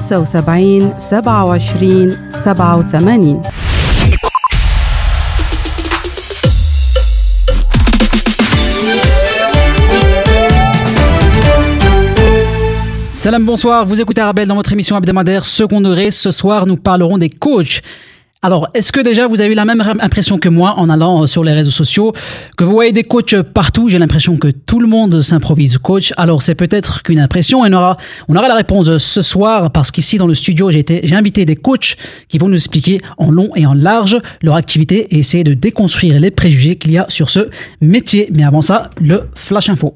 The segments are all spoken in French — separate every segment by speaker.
Speaker 1: 75 27 87
Speaker 2: Salam, bonsoir. Vous écoutez Arabelle dans votre émission hebdomadaire secondaire. Ce soir, nous parlerons des coachs. Alors, est-ce que déjà vous avez la même impression que moi en allant euh, sur les réseaux sociaux, que vous voyez des coachs partout J'ai l'impression que tout le monde s'improvise coach. Alors, c'est peut-être qu'une impression. Et on aura, on aura la réponse ce soir parce qu'ici dans le studio, j'ai j'ai invité des coachs qui vont nous expliquer en long et en large leur activité et essayer de déconstruire les préjugés qu'il y a sur ce métier. Mais avant ça, le flash info.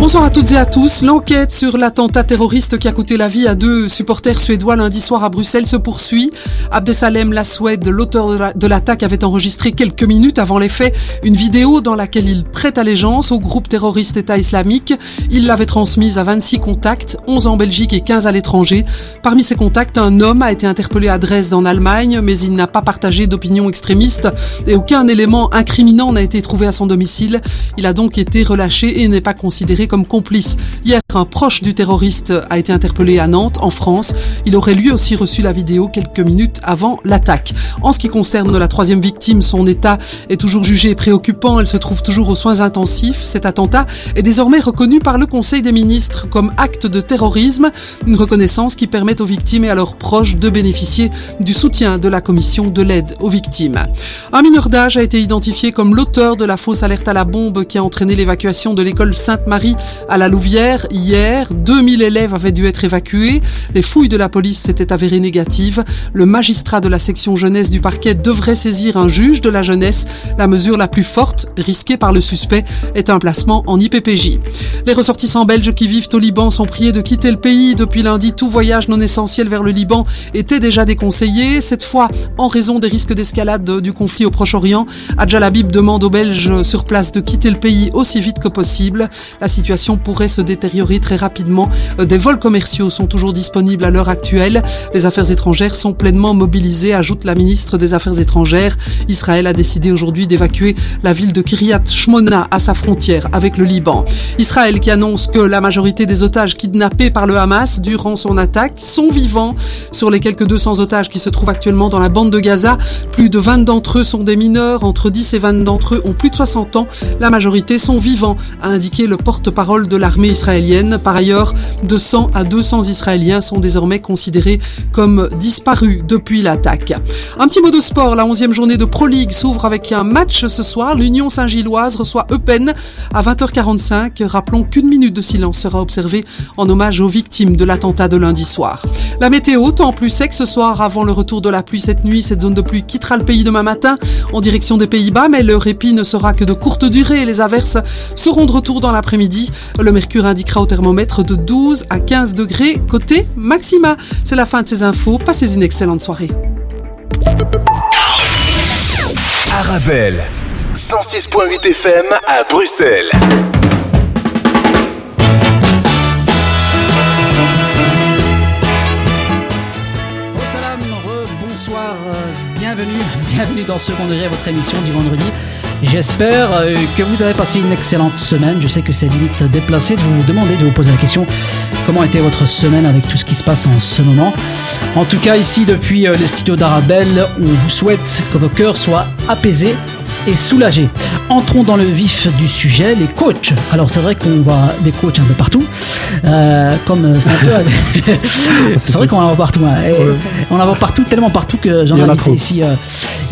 Speaker 3: Bonsoir à toutes et à tous. L'enquête sur l'attentat terroriste qui a coûté la vie à deux supporters suédois lundi soir à Bruxelles se poursuit. Abdesalem Laswed, l'auteur de l'attaque, avait enregistré quelques minutes avant les faits une vidéo dans laquelle il prête allégeance au groupe terroriste État islamique. Il l'avait transmise à 26 contacts, 11 en Belgique et 15 à l'étranger. Parmi ces contacts, un homme a été interpellé à Dresde en Allemagne, mais il n'a pas partagé d'opinion extrémiste et aucun élément incriminant n'a été trouvé à son domicile. Il a donc été relâché et n'est pas considéré comme complice. Hier, un proche du terroriste a été interpellé à Nantes, en France. Il aurait lui aussi reçu la vidéo quelques minutes avant l'attaque. En ce qui concerne la troisième victime, son état est toujours jugé préoccupant. Elle se trouve toujours aux soins intensifs. Cet attentat est désormais reconnu par le Conseil des ministres comme acte de terrorisme, une reconnaissance qui permet aux victimes et à leurs proches de bénéficier du soutien de la Commission de l'aide aux victimes. Un mineur d'âge a été identifié comme l'auteur de la fausse alerte à la bombe qui a entraîné l'évacuation de l'école Sainte-Marie à la Louvière hier. 2000 élèves avaient dû être évacués. Les fouilles de la police s'étaient avérées négatives. Le magistrat de la section jeunesse du parquet devrait saisir un juge de la jeunesse. La mesure la plus forte, risquée par le suspect, est un placement en IPPJ. Les ressortissants belges qui vivent au Liban sont priés de quitter le pays. Depuis lundi, tout voyage non essentiel vers le Liban était déjà déconseillé. Cette fois, en raison des risques d'escalade du conflit au Proche-Orient, Adjalabib demande aux Belges sur place de quitter le pays aussi vite que possible. La situation pourrait se détériorer très rapidement. Euh, des vols commerciaux sont toujours disponibles à l'heure actuelle. Les affaires étrangères sont pleinement mobilisées, ajoute la ministre des Affaires étrangères. Israël a décidé aujourd'hui d'évacuer la ville de Kiryat Shmona à sa frontière avec le Liban. Israël qui annonce que la majorité des otages kidnappés par le Hamas durant son attaque sont vivants. Sur les quelques 200 otages qui se trouvent actuellement dans la bande de Gaza, plus de 20 d'entre eux sont des mineurs, entre 10 et 20 d'entre eux ont plus de 60 ans. La majorité sont vivants, indiqué le porte-parole de l'armée israélienne. Par ailleurs, de 100 à 200 Israéliens sont désormais considérés comme disparus depuis l'attaque. Un petit mot de sport, la 11e journée de Pro League s'ouvre avec un match ce soir. L'Union Saint-Gilloise reçoit Eupen à 20h45. Rappelons qu'une minute de silence sera observée en hommage aux victimes de l'attentat de lundi soir. La météo, temps plus sec ce soir avant le retour de la pluie cette nuit. Cette zone de pluie quittera le pays demain matin en direction des Pays-Bas, mais le répit ne sera que de courte durée. Les averses seront de retour dans l'après-midi. Le mercure indiquera au thermomètre de 12 à 15 degrés côté maxima. C'est la fin de ces infos. Passez une excellente soirée.
Speaker 4: Arabelle, 106.8 FM à Bruxelles.
Speaker 2: Salam, bonsoir, bienvenue, bienvenue dans Second Degré, votre émission du vendredi. J'espère euh, que vous avez passé une excellente semaine. Je sais que c'est limite déplacé de vous demander, de vous poser la question comment était votre semaine avec tout ce qui se passe en ce moment? En tout cas, ici, depuis euh, les studios d'Arabelle, on vous souhaite que vos cœurs soient apaisés et soulagés. Entrons dans le vif du sujet, les coachs. Alors c'est vrai qu'on voit des coachs un peu partout, euh, comme c'est un peu... c'est vrai qu'on en voit partout. hein. Et On en voit partout, tellement partout que j'en ai invité
Speaker 5: trop.
Speaker 2: ici, euh,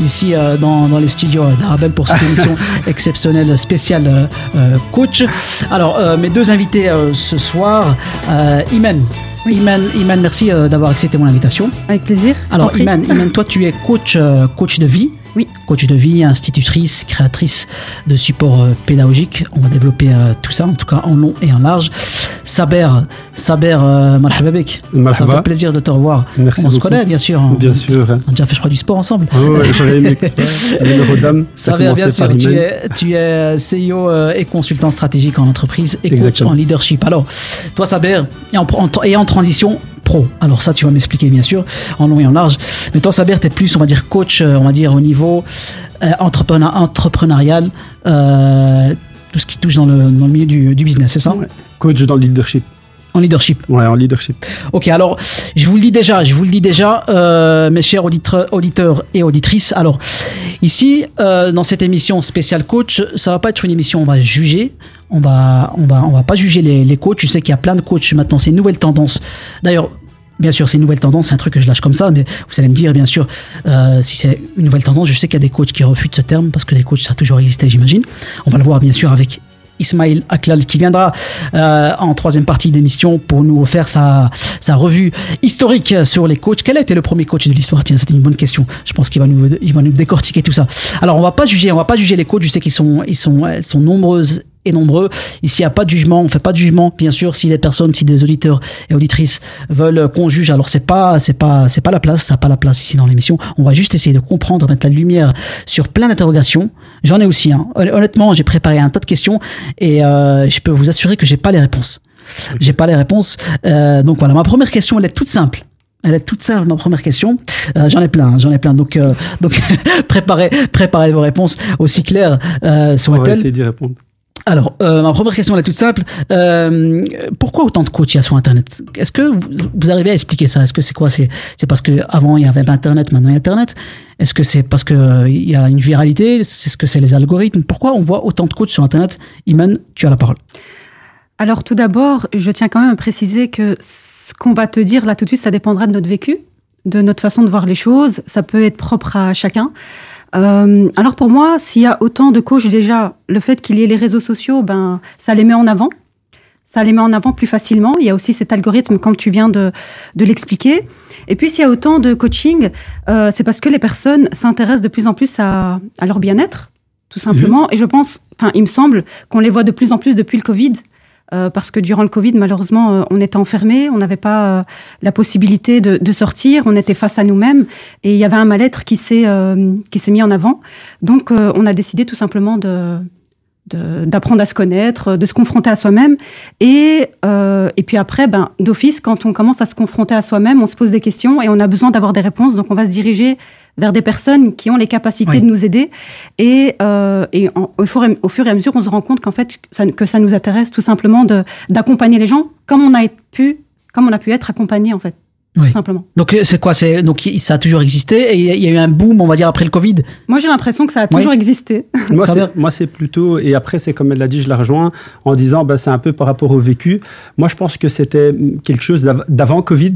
Speaker 2: ici euh, dans, dans les studios d'Arabelle pour cette émission exceptionnelle spéciale euh, euh, coach. Alors euh, mes deux invités euh, ce soir, euh, Imen. Iman, Iman, merci euh, d'avoir accepté mon invitation.
Speaker 6: Avec plaisir.
Speaker 2: Alors. Iman, Iman, toi tu es coach, euh, coach de vie.
Speaker 6: Oui.
Speaker 2: Coach de vie, institutrice, créatrice de support euh, pédagogique. On va développer euh, tout ça, en tout cas en long et en large. Saber, Saber, euh, marhaba bik. Ça fait plaisir de te revoir.
Speaker 5: Merci
Speaker 2: on se connaît bien sûr. On,
Speaker 5: Bien sûr. hein.
Speaker 2: on a déjà fait, je crois, du sport ensemble.
Speaker 5: Ah ouais, j'aurais aimé
Speaker 2: Saber, bien sûr, tu es, tu es CEO et consultant stratégique en entreprise et coach en leadership. Alors, toi, Saber, et en, en- et en transition pro. Alors ça, tu vas m'expliquer, bien sûr, en long et en large. Mais toi, Saber, tu es plus, on va dire, coach, euh, on va dire, au niveau euh, entrepreneur, entrepreneurial, euh, tout ce qui touche dans le, dans le milieu du, du business, c'est ça?
Speaker 5: Ouais. Coach dans le leadership.
Speaker 2: En leadership.
Speaker 5: Ouais, en leadership.
Speaker 2: Ok, alors je vous le dis déjà, je vous le dis déjà, euh, mes chers auditeurs, auditeurs et auditrices. Alors ici, euh, dans cette émission spéciale coach, ça va pas être une émission où on va juger. On va, on va, on va pas juger les, les coachs. Je sais qu'il y a plein de coachs maintenant. C'est une nouvelle tendance. D'ailleurs, Bien sûr, c'est une nouvelle tendance, c'est un truc que je lâche comme ça, mais vous allez me dire, bien sûr, euh, si c'est une nouvelle tendance, je sais qu'il y a des coachs qui refutent ce terme, parce que les coachs, ça a toujours existé, j'imagine. On va le voir, bien sûr, avec Ismail Aklal qui viendra euh, en troisième partie d'émission pour nous faire sa, sa revue historique sur les coachs. Quel a été le premier coach de l'histoire? Tiens, c'était une bonne question. Je pense qu'il va nous, il va nous décortiquer tout ça. Alors, on va pas juger, on va pas juger les coachs. Je sais qu'ils sont, ils sont, elles sont nombreuses et nombreux. Ici, il n'y a pas de jugement. On fait pas de jugement. Bien sûr, si les personnes, si des auditeurs et auditrices veulent qu'on juge, alors c'est pas, c'est pas, c'est pas la place. Ça n'a pas la place ici dans l'émission. On va juste essayer de comprendre, mettre la lumière sur plein d'interrogations. J'en ai aussi. Hein. Honnêtement, j'ai préparé un tas de questions et euh, je peux vous assurer que j'ai pas les réponses. J'ai pas les réponses. Euh, donc voilà, ma première question, elle est toute simple. Elle est toute simple, ma première question. Euh, j'en ai plein, hein, j'en ai plein. Donc, euh, donc préparez, préparez vos réponses aussi claires euh,
Speaker 5: On va essayer d'y répondre.
Speaker 2: Alors, euh, ma première question elle est toute simple. Euh, pourquoi autant de coachs il y a sur Internet? Est-ce que vous, arrivez à expliquer ça? Est-ce que c'est quoi? C'est c'est parce que avant il y avait pas Internet, maintenant il y a Internet Est-ce que c'est parce que euh, il y a une viralité? C'est ce que c'est les algorithmes? Pourquoi on voit autant de coachs sur Internet? Iman, tu as la parole.
Speaker 6: Alors tout d'abord, je tiens quand même à préciser que ce qu'on va te dire là tout de suite, ça dépendra de notre vécu, de notre façon de voir les choses. Ça peut être propre à chacun. Euh, alors pour moi, s'il y a autant de coachs déjà, le fait qu'il y ait les réseaux sociaux, ben ça les met en avant. Ça les met en avant plus facilement. Il y a aussi cet algorithme, comme tu viens de, de l'expliquer. Et puis, s'il y a autant de coaching, euh, c'est parce que les personnes s'intéressent de plus en plus à, à leur bien-être, tout simplement. Et je pense, enfin, il me semble qu'on les voit de plus en plus depuis le Covid. Euh, parce que durant le Covid, malheureusement, euh, on était enfermés, on n'avait pas euh, la possibilité de, de sortir, on était face à nous-mêmes et il y avait un mal-être qui s'est qui s'est mis en avant. Donc, on a décidé tout simplement de- d'apprendre à se connaître, de se confronter à soi-même. Et, euh, et puis après, ben, d'office, quand on commence à se confronter à soi-même, on se pose des questions et on a besoin d'avoir des réponses. Donc on va se diriger vers des personnes qui ont les capacités
Speaker 2: Oui.
Speaker 6: de nous aider. Et, euh, et en- au, fur et, au fur et à mesure, on se rend compte qu'en fait, ça, que ça nous intéresse tout simplement d'accompagner les gens comme on a pu, comme on a pu être accompagné en fait,
Speaker 2: Oui.
Speaker 6: tout simplement.
Speaker 2: Donc euh, c'est quoi C'est donc il- ça a toujours existé et il y a- eu un boom, on va dire après le Covid?
Speaker 6: Moi, j'ai l'impression que ça a
Speaker 2: Oui.
Speaker 6: toujours existé.
Speaker 5: Moi, c'est,
Speaker 2: va.
Speaker 5: moi, c'est plutôt, et après, c'est comme elle l'a dit, je la rejoins en disant, bah, c'est un peu par rapport au vécu. Moi, je pense que c'était quelque chose d'av- d'avant Covid.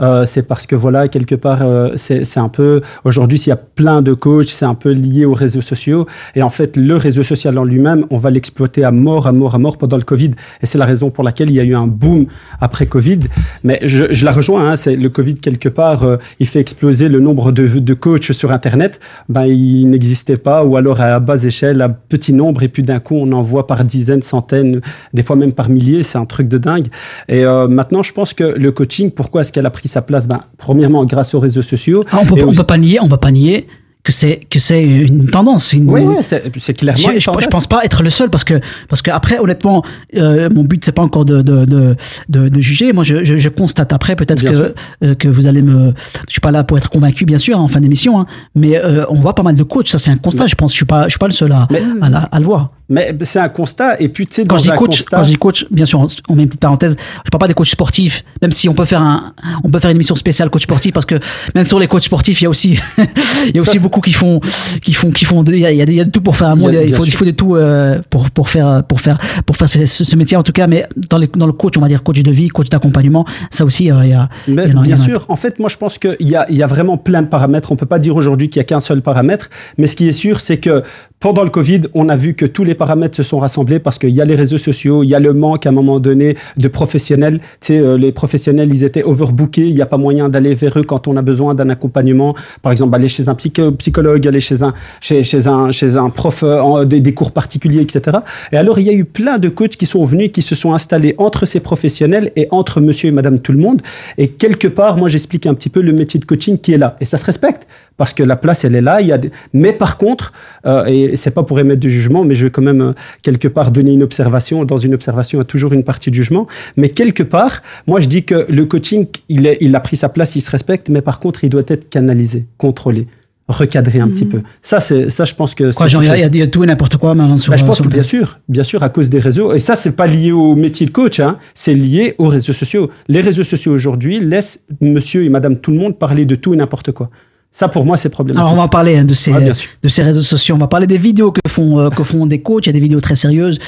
Speaker 5: Euh, c'est parce que voilà, quelque part, euh, c'est un peu. Aujourd'hui, s'il y a plein de coachs, c'est un peu lié aux réseaux sociaux. Et en fait, le réseau social en lui-même, on va l'exploiter à mort, à mort, à mort pendant le Covid. Et c'est la raison pour laquelle il y a eu un boom après Covid. Mais je, je la rejoins, hein, c'est le Covid, quelque part, euh, il fait exploser le nombre de, de coachs sur Internet. Ben, il n'existait pas, ou alors à bas échelle, à petit nombre, et puis d'un coup, on en voit par dizaines, centaines, des fois même par milliers. C'est un truc de dingue. Et euh, maintenant, je pense que le coaching, pourquoi est-ce qu'elle a pris sa place ben, Premièrement, grâce aux réseaux sociaux.
Speaker 2: Ah, on peut on
Speaker 5: aussi-
Speaker 2: peut pas nier, on peut pas nier que c'est que c'est une tendance. Une,
Speaker 5: Oui, oui, c'est clairement.
Speaker 2: Je, je, pense pas être le seul parce que parce que après honnêtement euh, mon but c'est pas encore de de, de, de, de juger moi je, je, je constate après peut-être que euh, que vous allez me je suis pas là pour être convaincu bien sûr hein, en fin d'émission hein, mais euh, on voit pas mal de coachs ça c'est un constat je pense je suis pas je suis pas le seul à
Speaker 5: Mais-
Speaker 2: à, la- à le voir
Speaker 5: Mais c'est un constat. Et puis, tu sais,
Speaker 2: quand je dis coach
Speaker 5: constat.
Speaker 2: quand je dis coach bien sûr on, met une petite parenthèse je parle pas des coachs sportifs même si on peut faire un on peut faire une émission spéciale coach sportif parce que même sur les coachs sportifs il y a aussi il y a aussi beaucoup qui font qui font qui font il y a, il y a, de tout pour faire un monde
Speaker 5: Il a-
Speaker 2: faut il faut de tout euh, pour pour faire pour faire pour faire ce, métier en tout cas mais dans les dans le coach on va dire coach de vie coach d'accompagnement ça aussi euh, il y a
Speaker 5: Mais
Speaker 2: il y en a- il y
Speaker 5: bien
Speaker 2: en a-
Speaker 5: sûr, en fait, moi je pense qu'il y a, il y a vraiment plein de paramètres. On peut pas dire aujourd'hui qu'il y a qu'un seul paramètre, mais ce qui est sûr, c'est que pendant le Covid, on a vu que tous les paramètres se sont rassemblés parce qu'il y a les réseaux sociaux, il y a le manque à un moment donné de professionnels. Tu sais, euh, les professionnels, ils étaient overbookés. Il n'y a pas moyen d'aller vers eux quand on a besoin d'un accompagnement. Par exemple, aller chez un psycho- psychologue, aller chez un, chez, chez un, chez un prof, euh, des, des cours particuliers, etc. Et alors, il y a eu plein de coachs qui sont venus, qui se sont installés entre ces professionnels et entre monsieur et madame tout le monde. Et quelque part, moi, j'explique un petit peu le métier de coaching qui est là. Et ça se respecte parce que la place, elle est là. Il y a des... Mais par contre, euh, et c'est pas pour émettre du jugement, mais je vais quand même euh, quelque part donner une observation. Dans une observation, il y a toujours une partie de jugement. Mais quelque part, moi, je dis que le coaching, il, est, il a pris sa place, il se respecte, mais par contre, il doit être canalisé, contrôlé. recadrer un petit peu. Ça, c'est ça, je pense que.
Speaker 2: Quoi, genre, il y, y a tout et n'importe quoi maintenant sur
Speaker 5: bah, je pense
Speaker 2: sur
Speaker 5: que bien sûr, bien sûr, à cause des réseaux. Et ça, c'est pas lié au métier de coach, hein, c'est lié aux réseaux sociaux. Les réseaux sociaux aujourd'hui laissent monsieur et madame tout le monde parler de tout et n'importe quoi. Ça, pour moi, c'est problématique.
Speaker 2: Alors on va parler hein, de ces
Speaker 5: sûr.
Speaker 2: de ces réseaux sociaux. On va parler des vidéos que font euh, que font des coachs. Il y a des vidéos très sérieuses.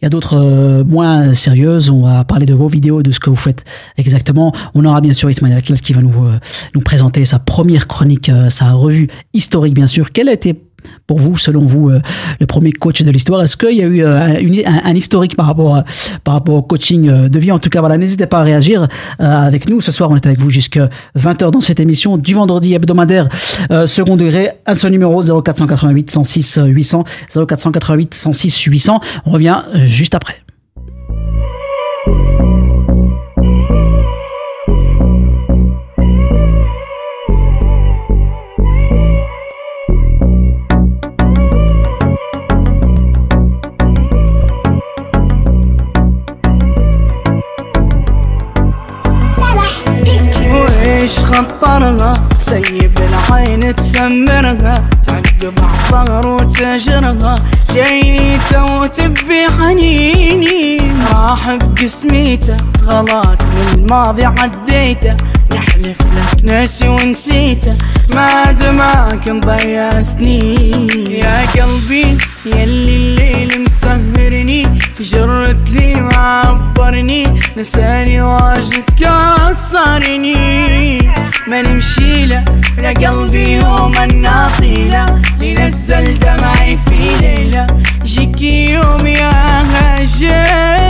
Speaker 2: Il y a d'autres euh, moins sérieuses. On va parler de vos vidéos, de ce que vous faites exactement. On aura bien sûr Ismaël Aklal qui va nous euh, nous présenter sa première chronique, euh, sa revue historique bien sûr. Quel a été pour vous, selon vous, euh, le premier coach de l'histoire Est-ce qu'il y a eu euh, un, historique par rapport, à- par rapport au coaching euh, de vie? En tout cas, voilà, n'hésitez pas à réagir euh, avec nous. Ce soir, on est avec vous jusqu'à 20h dans cette émission du vendredi hebdomadaire euh, second degré. Un seul numéro 0488 106 800 0488 106 800. On revient euh, juste après.
Speaker 7: وإيش خطرها سيب العين تسمرها تعقب عالظهر وتجرها. جيته وتبي حنيني راح بقسميته غلط من الماضي عديته. يحلف لك ناسي ونسيته ما دماك مضيع سنين. يا قلبي يلي الليل مسهرني. في جرة لي معبرني نساني واجد كسرني ما نمشي له لا قلبي يوم الناطيلة لنزل دمعي في ليلة جيك يوم يا هاجرني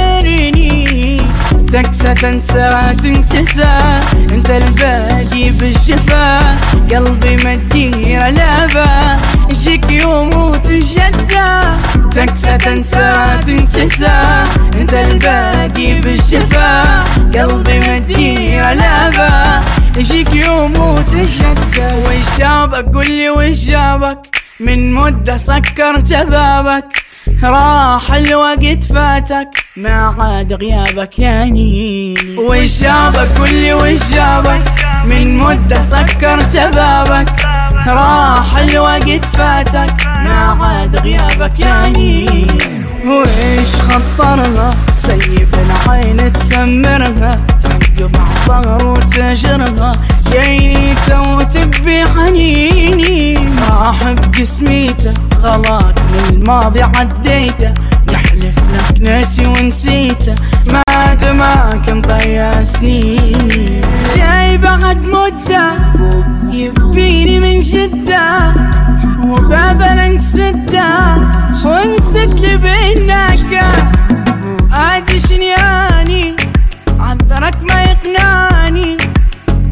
Speaker 7: تكسى تنسى. تنتسى انت الباقي بالشفا قلبي مدير لابا يوم وموت الشدة تكسى تنسى. تنتسى انت الباقي بالشفا قلبي مدير لابا يشكي وموت الشدة وش جابك قولي وش جابك من مدة سكرت بابك راح الوقت فاتك ما عاد غيابك يعني. وش جابك؟ قول لي وش جابك؟ من مدة سكر جبابك راح الوقت فاتك ما عاد غيابك يعني. وإيش خطرها سيب العين تسمرها تعقب عالظهر وتجرها جيته وتبي حنيني راح بقسميته غلط من الماضي عديته يحلف لك ناسي ونسيته ما دماك مضيع سنين جاي بعد مدة يبيني من جدة وبابا نسده ونسيت لي بينك عادي شنياني عذرك ما يقنعني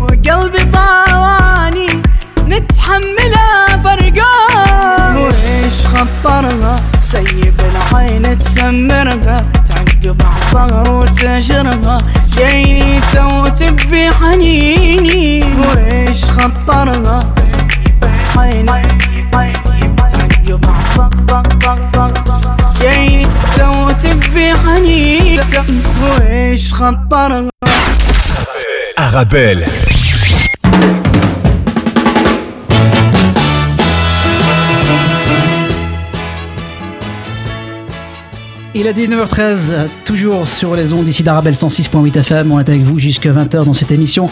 Speaker 7: وقلبي طاواني نتحملها فرقان وإيش خطرها سيب العين تسمرها تعقب عالظهر وتجرها جيته وتبي حنيني وإيش خطرها عين تعقب عالظهر جيته وتبي حنيني وإيش خطرها
Speaker 4: Arabelle.
Speaker 2: Il est 19h13, euh, toujours sur les ondes ici d'Arabelle 106.8 FM. On est avec vous jusqu'à 20h dans cette émission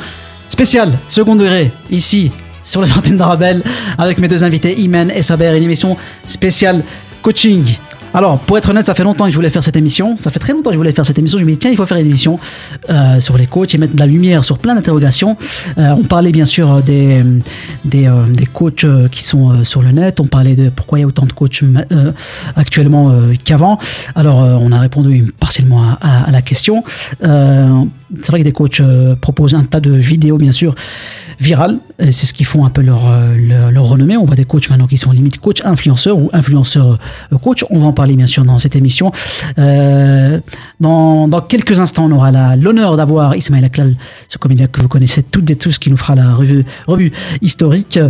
Speaker 2: spéciale, second degré, ici sur les antennes d'Arabelle, avec mes deux invités, Imen et Saber, une émission spéciale coaching. Alors, pour être honnête, ça fait longtemps que je voulais faire cette émission. Ça fait très longtemps que je voulais faire cette émission. Je me dis, tiens, il faut faire une émission euh, sur les coachs et mettre de la lumière sur plein d'interrogations. Euh, on parlait bien sûr des, des, euh, des coachs qui sont sur le net. On parlait de pourquoi il y a autant de coachs actuellement qu'avant. Alors, on a répondu partiellement à, la question. C'est vrai que des coachs proposent un tas de vidéos, bien sûr, virales. C'est ce qui font un peu leur, leur, renommée. On voit des coachs maintenant qui sont limite coach influenceurs ou influenceurs coach. On va en parler, bien sûr, dans cette émission. Euh, dans, quelques instants, on aura l'honneur d'avoir Ismaël Aklal, ce comédien que vous connaissez toutes et tous, qui nous fera la revue, historique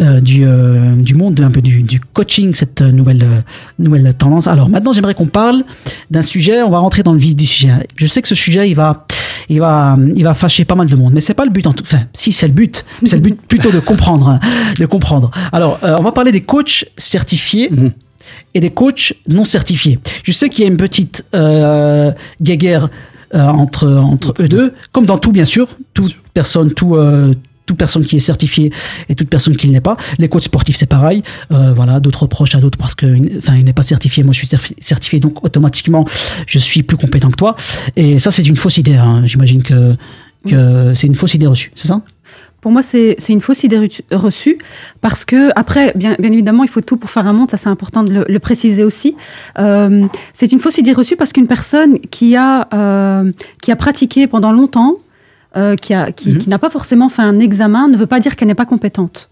Speaker 2: euh, du, euh, du monde, un peu du, du coaching, cette nouvelle, nouvelle tendance. Alors maintenant, j'aimerais qu'on parle d'un sujet. On va rentrer dans le vif du sujet. Je sais que ce sujet, il va, il va, il va fâcher pas mal de monde. Mais c'est pas le but en tout. Enfin, si c'est le but, c'est le but plutôt de comprendre, de comprendre. Alors, on va parler des coachs certifiés. Et des coachs non certifiés. Je sais qu'il y a une petite euh, guéguerre euh, entre, entre eux deux, comme dans tout, bien sûr. Toute personne, tout, euh, toute personne qui est certifiée et toute personne qui ne l'est pas. Les coachs sportifs, c'est pareil. Euh, voilà, d'autres reprochent à d'autres parce que, enfin, il n'est pas certifié. Moi, je suis certi- certifié, donc automatiquement, je suis plus compétent que toi. Et ça, c'est une fausse idée. hein. J'imagine que, que c'est une fausse idée reçue. C'est ça?
Speaker 6: Pour moi, c'est une fausse idée reçue- parce que, après, bien, bien évidemment, il faut tout pour faire un monde, ça c'est important de le, le préciser aussi. Euh, c'est une fausse idée reçue parce qu'une personne qui a, euh, qui a pratiqué pendant longtemps, euh, qui qui,
Speaker 2: Mhm.
Speaker 6: qui n'a pas forcément fait un examen, ne veut pas dire qu'elle n'est pas compétente.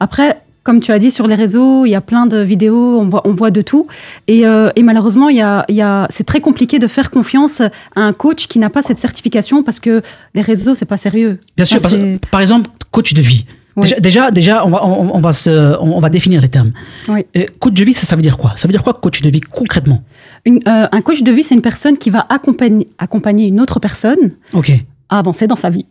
Speaker 6: Après, comme tu as dit sur les réseaux, il y a plein de vidéos, on voit, on voit de tout. Et, euh, et malheureusement, il y a, il y a, c'est très compliqué de faire confiance à un coach qui n'a pas cette certification parce que les réseaux, c'est pas sérieux.
Speaker 2: Bien sûr, par,
Speaker 6: c'est-
Speaker 2: exemple, coach de vie.
Speaker 6: Oui.
Speaker 2: Déjà, déjà, déjà, on va, on, on va se, on, va définir les termes.
Speaker 6: Oui.
Speaker 2: Coach de vie, ça, ça veut dire quoi? Ça veut dire quoi, coach de vie, concrètement?
Speaker 6: Une- euh, un coach de vie, c'est une personne qui va accompagner, accompagner une autre personne
Speaker 2: Ok.
Speaker 6: à avancer dans sa vie.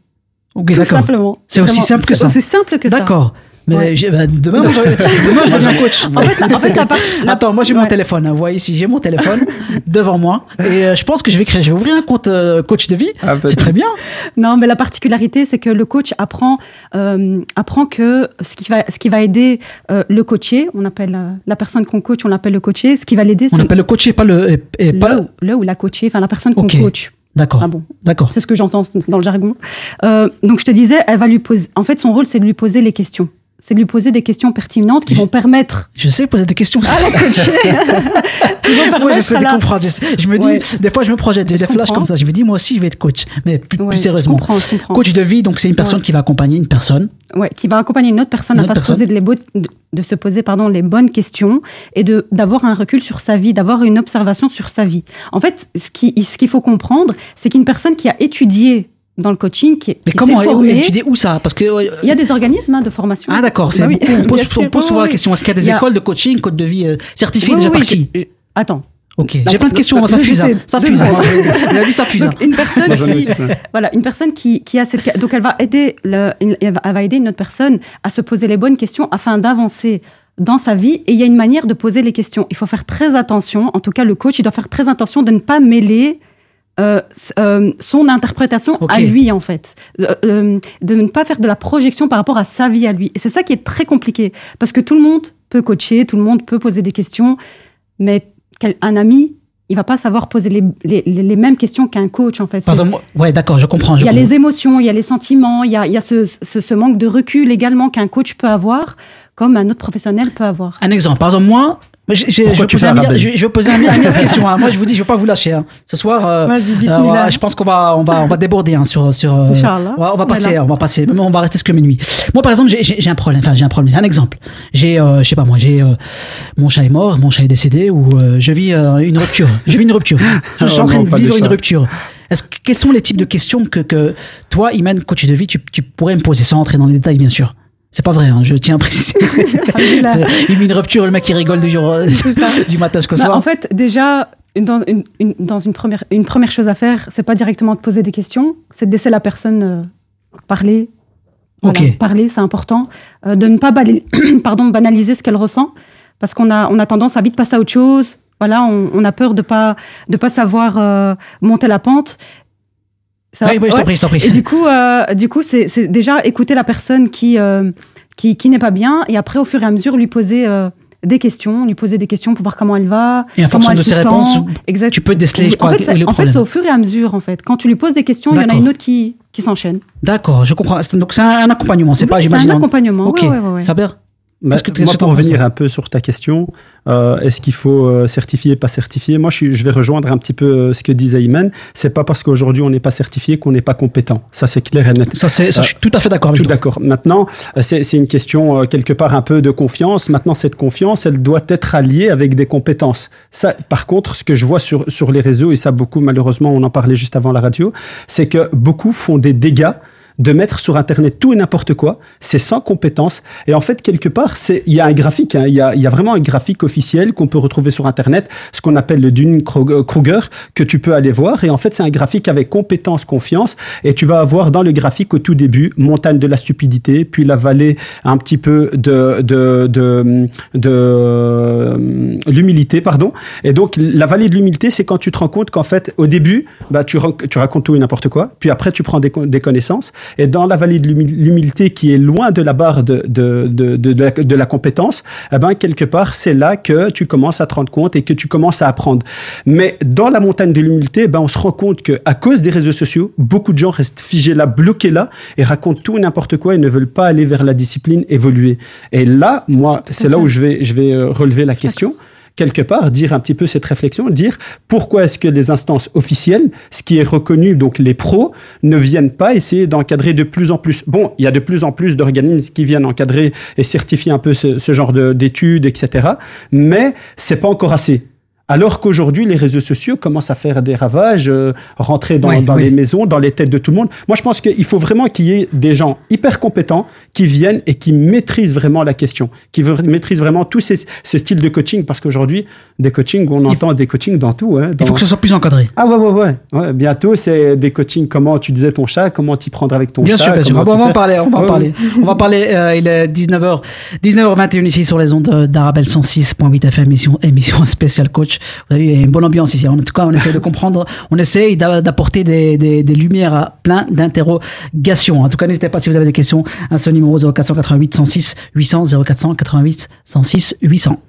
Speaker 2: Ok,
Speaker 6: Tout simplement.
Speaker 2: C'est aussi simple que
Speaker 6: c'est
Speaker 2: ça.
Speaker 6: aussi simple que ça.
Speaker 2: D'accord. Mais
Speaker 6: Ouais.
Speaker 2: j'ai- bah, demain, moi, je, demain, je deviens coach.
Speaker 6: En fait, en fait, la part- la-
Speaker 2: Attends, moi j'ai mon téléphone. hein. Vous voyez ici, j'ai mon téléphone devant moi. Et euh, je pense que je vais créer, je vais ouvrir un compte euh, coach de vie.
Speaker 5: Ah, peut-être.
Speaker 2: C'est très bien.
Speaker 6: Non, mais la particularité, c'est que le coach apprend, euh, apprend que ce qui va, ce qui va aider euh, le coaché, on appelle euh, la personne qu'on coach, on l'appelle le coaché. Ce qui va l'aider,
Speaker 2: On
Speaker 6: c'est
Speaker 2: appelle le coaché, pas le. Et, et pas...
Speaker 6: le, le ou la coachée, enfin la personne qu'on coach.
Speaker 2: D'accord.
Speaker 6: Ah bon,
Speaker 2: D'accord.
Speaker 6: c'est ce que j'entends dans le jargon. Euh, donc je te disais, elle va lui poser. En fait, son rôle, c'est de lui poser les questions. C'est de lui poser des questions pertinentes qui vont permettre
Speaker 2: Je sais poser des questions.
Speaker 6: à la coacher.
Speaker 2: Moi, j'essaie
Speaker 6: à
Speaker 2: de
Speaker 6: la-
Speaker 2: comprendre. Je, sais- je me dis,
Speaker 6: Ouais.
Speaker 2: des fois, je me projette, j'ai des flashs comme ça. Je me dis, moi aussi, je vais être coach. Mais plus,
Speaker 6: Ouais,
Speaker 2: plus
Speaker 6: je
Speaker 2: sérieusement.
Speaker 6: comprends, je comprends.
Speaker 2: Coach de vie, donc c'est une personne
Speaker 6: Ouais.
Speaker 2: qui va accompagner une personne.
Speaker 6: Ouais, qui va accompagner une autre personne
Speaker 2: Une
Speaker 6: à se poser de, les beaux- de, de se poser pardon les bonnes questions et de d'avoir un recul sur sa vie, d'avoir une observation sur sa vie. En fait, ce qui ce qu'il faut comprendre, c'est qu'une personne qui a étudié dans le coaching, qui,
Speaker 2: Mais
Speaker 6: qui
Speaker 2: comment étudier où ça Parce que. euh,
Speaker 6: il y a des organismes hein, de formation.
Speaker 2: Ah d'accord,
Speaker 6: Bah oui,
Speaker 2: on pose,
Speaker 6: bien sûr,
Speaker 2: on pose
Speaker 6: oui,
Speaker 2: souvent la question est-ce qu'il y a des
Speaker 6: Il y a-
Speaker 2: écoles de coaching, code de vie euh, certifiées
Speaker 6: Oui,
Speaker 2: déjà
Speaker 6: oui,
Speaker 2: par qui
Speaker 6: je- je- Attends.
Speaker 2: Ok,
Speaker 6: La-
Speaker 2: j'ai plein de questions, ça fuse, hein, ça fuse. hein. Avez vu, ça fuse.
Speaker 6: une personne qui, voilà, une personne qui, qui a cette, donc elle va aider, le, elle va aider une autre personne à se poser les bonnes questions afin d'avancer dans sa vie. Et il y a une manière de poser les questions. Il faut faire très attention. En tout cas, le coach, il doit faire très attention de ne pas mêler euh, euh, son interprétation à lui en fait, Euh, de ne pas faire de la projection par rapport à sa vie à lui. Et c'est ça qui est très compliqué parce que tout le monde peut coacher, tout le monde peut poser des questions, mais un ami, il va pas savoir poser les, les, les- mêmes questions qu'un coach en fait.
Speaker 2: Par exemple, ouais, d'accord, je comprends. je
Speaker 6: il y a
Speaker 2: comprends.
Speaker 6: les émotions, il y a les sentiments, il y a, il y a ce, ce, ce manque de recul également qu'un coach peut avoir, comme un autre professionnel peut avoir.
Speaker 2: Un exemple, par exemple, moi, je
Speaker 5: tu
Speaker 2: un milliard- je je vais poser un milliard de questions. hein. Moi, je vous dis, je vais pas vous lâcher. hein. Ce soir, euh,
Speaker 6: Vas-y,
Speaker 2: euh, je pense qu'on va, on va, on va déborder hein, sur, sur. euh,
Speaker 6: Inch'Allah.
Speaker 2: on va, on va passer,
Speaker 6: Voilà.
Speaker 2: on va passer. Mais on va rester jusque minuit. Moi, par exemple, j'ai- j'ai j'ai un problème. Enfin, j'ai un problème. Un exemple. J'ai, euh, je sais pas moi, j'ai euh, mon chat est mort, mon chat est décédé, ou euh, je vis euh, une rupture. Je vis une rupture. Je suis en train de vivre une rupture. Est-ce que- quels sont les types de questions que, que toi, Iman, coach de vie, tu, tu pourrais me poser sans entrer dans les détails, bien sûr? C'est pas vrai, hein, je tiens à préciser. C'est- il met une rupture, le mec il rigole du jour, euh, du matin jusqu'au
Speaker 6: Bah,
Speaker 2: soir.
Speaker 6: en fait, déjà, dans une, une- dans une, première, une première chose à faire, c'est pas directement de poser des questions, c'est de laisser la personne euh, parler. Voilà. Parler, c'est important. Euh, de ne pas pardon, banaliser ce qu'elle ressent, parce qu'on a, on a tendance à vite passer à autre chose. Voilà, on, on a peur de pas, de pas savoir euh, monter la pente. Ça
Speaker 2: oui, oui, je t'en prie, je t'en prie.
Speaker 6: Et du coup, euh, du coup, c'est c'est déjà écouter la personne qui euh, qui, qui n'est pas bien, et après, au fur et à mesure, lui poser euh, des questions, lui poser des questions pour voir comment elle va,
Speaker 2: Et en fonction de
Speaker 6: se
Speaker 2: ses
Speaker 6: sent.
Speaker 2: réponses,
Speaker 6: Exact.
Speaker 2: tu peux déceler
Speaker 6: En fait, c'est en fait, c'est au fur et à mesure, en fait. Quand tu lui poses des questions, il y en a une autre qui, qui s'enchaîne.
Speaker 2: D'accord, je comprends. C'est- Donc c'est un accompagnement, c'est pas, j'imagine.
Speaker 6: un
Speaker 2: en-
Speaker 6: accompagnement.
Speaker 2: Ok,
Speaker 6: ouais, ouais, ouais, ouais.
Speaker 2: Saber
Speaker 5: Bah,
Speaker 2: que-
Speaker 5: moi, pour revenir un peu sur ta question, euh, est-ce qu'il faut euh, certifier, pas certifier? Moi, je, suis- je vais rejoindre un petit peu euh, ce que disait Iman. C'est pas parce qu'aujourd'hui on n'est pas certifié qu'on n'est pas compétent. Ça, c'est clair et net.
Speaker 2: Ça, c'est, ça, je suis tout à fait d'accord avec
Speaker 5: Tout d'accord. Maintenant, euh, c'est c'est une question euh, quelque part un peu de confiance. Maintenant, cette confiance, elle doit être alliée avec des compétences. Ça, par contre, ce que je vois sur, sur les réseaux, et ça beaucoup, malheureusement, on en parlait juste avant la radio, c'est que beaucoup font des dégâts de mettre sur Internet tout et n'importe quoi. C'est sans compétence. Et en fait, quelque part, il y a un graphique. hein. Il y, a, y a vraiment un graphique officiel qu'on peut retrouver sur Internet, ce qu'on appelle le Dunning-Kruger, que tu peux aller voir. Et en fait, c'est un graphique avec compétence, confiance. Et tu vas avoir dans le graphique au tout début montagne de la stupidité, puis la vallée un petit peu de de de, de, euh, l'humilité, pardon. Et donc la vallée de l'humilité, c'est quand tu te rends compte qu'en fait, au début, bah tu racontes tout et n'importe quoi, puis après tu prends des connaissances. Et dans la vallée de l'humi- l'humilité, qui est loin de la barre de de de de, la, de la compétence, eh ben quelque part, c'est là que tu commences à te rendre compte et que tu commences à apprendre. Mais dans la montagne de l'humilité, eh ben on se rend compte que à cause des réseaux sociaux, beaucoup de gens restent figés là, bloqués là, et racontent tout et n'importe quoi et ne veulent pas aller vers la discipline, évoluer. Et là, moi, c'est là où je vais je vais euh, relever la question quelque part, dire un petit peu cette réflexion, dire pourquoi est-ce que les instances officielles, ce qui est reconnu, donc les pros, ne viennent pas essayer d'encadrer de plus en plus. Bon, il y a de plus en plus d'organismes qui viennent encadrer et certifier un peu ce, ce genre de- d'études, etc. Mais c'est pas encore assez. Alors qu'aujourd'hui, les réseaux sociaux commencent à faire des ravages, euh, rentrer dans,
Speaker 2: Oui,
Speaker 5: dans
Speaker 2: oui.
Speaker 5: les maisons, dans les têtes de tout le monde. Moi, je pense qu'il faut vraiment qu'il y ait des gens hyper compétents qui viennent et qui maîtrisent vraiment la question, qui maîtrisent vraiment tous ces, ces styles de coaching. Parce qu'aujourd'hui, des coachings, on entend des coachings dans tout. hein,
Speaker 2: Il faut que ce soit plus encadré.
Speaker 5: Ah ouais, ouais, ouais, ouais. Bientôt, c'est des coachings, comment tu disais ton chat, comment t'y prendre avec ton
Speaker 2: Bien
Speaker 5: chat.
Speaker 2: sûr, bien sûr. bon,
Speaker 5: tu
Speaker 2: on va en parler, on va en parler. On va parler, euh, il est 19h, 19h21 ici sur les ondes d'Arabelle 106.8 FM, émission, émission spéciale coach. Vous avez vu, il y a une bonne ambiance ici. En tout cas, on essaie de comprendre, on essaye d'a- d'apporter des, des, des lumières à plein d'interrogations. En tout cas, n'hésitez pas si vous avez des questions à ce numéro 0488 106 800 0488 106 800.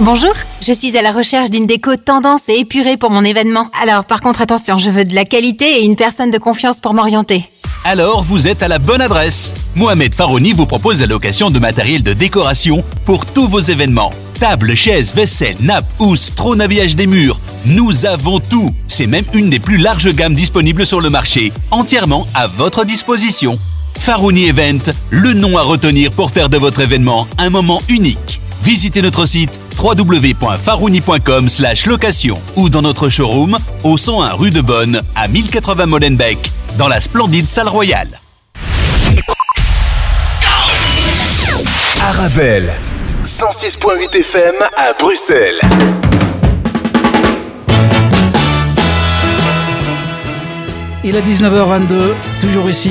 Speaker 8: Bonjour, je suis à la recherche d'une déco tendance et épurée pour mon événement. Alors par contre attention, je veux de la qualité et une personne de confiance pour m'orienter.
Speaker 9: Alors vous êtes à la bonne adresse. Mohamed Farouni vous propose la location de matériel de décoration pour tous vos événements. Tables, chaises, vaisselle, nappes, housses, trône habillage des murs. Nous avons tout. C'est même une des plus larges gammes disponibles sur le marché, entièrement à votre disposition. Farouni Event, le nom à retenir pour faire de votre événement un moment unique. Visitez notre site www.farouni.com location ou dans notre showroom au 101 rue de Bonne à 1080 Molenbeek dans la splendide salle royale.
Speaker 4: Arabelle, 106.8 FM à Bruxelles.
Speaker 2: Il est 19h22, toujours ici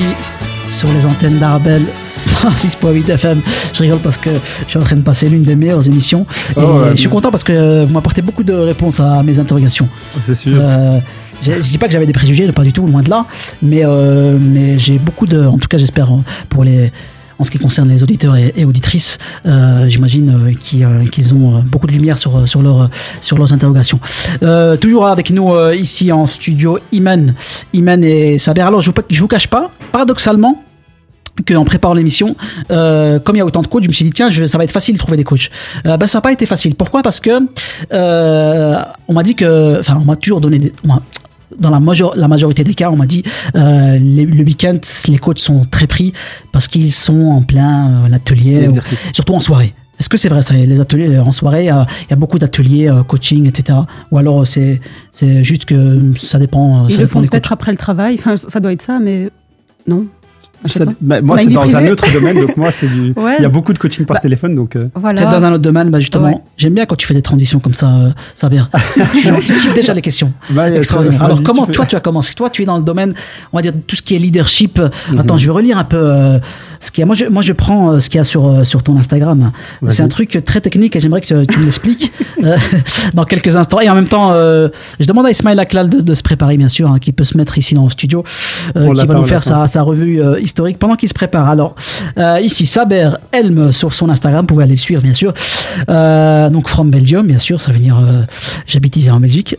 Speaker 2: sur les antennes d'Arabelle 106.8 FM. Je rigole parce que je suis en train de passer l'une des meilleures émissions. Et
Speaker 5: ouais,
Speaker 2: je suis content parce que vous m'apportez beaucoup de réponses à mes interrogations.
Speaker 5: C'est sûr.
Speaker 2: Euh, je dis pas que j'avais des préjugés, pas du tout, loin de là, mais, euh, mais j'ai beaucoup de, en tout cas j'espère euh, pour les, en ce qui concerne les auditeurs et, auditrices, euh, j'imagine euh, qu'ils euh, qu'ils ont beaucoup de lumière sur, sur, leur, sur leurs interrogations. Toujours avec nous ici en studio, Iman, Iman et Saber. Alors je je vous cache pas, paradoxalement, qu'en préparant l'émission, comme il y a autant de coachs, je me suis dit tiens, ça va être facile de trouver des coachs. Ben, ça n'a pas été facile. Pourquoi? Parce que on m'a dit que, enfin, on m'a toujours donné, des, dans la, major- la majorité des cas, on m'a dit euh, les- le week-end, les coachs sont très pris parce qu'ils sont en plein euh, l'atelier, surtout en soirée. Est-ce que c'est vrai ça Les ateliers euh, en soirée, il y a, il y a beaucoup d'ateliers euh, coaching, etc. Ou alors c'est c'est juste que ça dépend.
Speaker 6: Ils
Speaker 2: ça
Speaker 6: le
Speaker 2: dépend
Speaker 6: font peut-être
Speaker 2: coachs?
Speaker 6: après le travail. Enfin, ça doit être ça, mais non.
Speaker 5: Ça- bah, moi,
Speaker 6: a
Speaker 5: c'est dans un autre domaine, donc moi, c'est du.
Speaker 6: Ouais.
Speaker 5: Il y a beaucoup de coaching par téléphone, donc. euh,
Speaker 6: Voilà.
Speaker 2: C'est dans un autre domaine, bah justement,
Speaker 6: Ouais.
Speaker 2: j'aime bien quand tu fais des transitions comme ça, euh, Sabir. tu anticipes déjà les questions.
Speaker 5: bah,
Speaker 2: Extraordinaire. Alors
Speaker 5: tu
Speaker 2: comment
Speaker 5: peux-
Speaker 2: toi tu as commencé? Toi tu es dans le domaine, on va dire tout ce qui est leadership.
Speaker 5: Mhm.
Speaker 2: Attends, je vais relire un peu euh, ce qu'il y a. Moi je, moi je prends euh, ce qu'il y a sur euh, sur ton Instagram.
Speaker 5: Vas-y.
Speaker 2: C'est un truc très technique et j'aimerais que tu, tu me l'expliques euh, dans quelques instants. Et en même temps, je demande à Ismaël Aklal de, de se préparer bien sûr, hein, qui peut se mettre ici dans le studio, qui va nous faire sa, sa revue historique pendant qu'il se prépare. Alors ici Saber Elm sur son Instagram, vous pouvez aller le suivre bien sûr. Donc from Belgium bien sûr, ça veut dire j'habite ici en Belgique.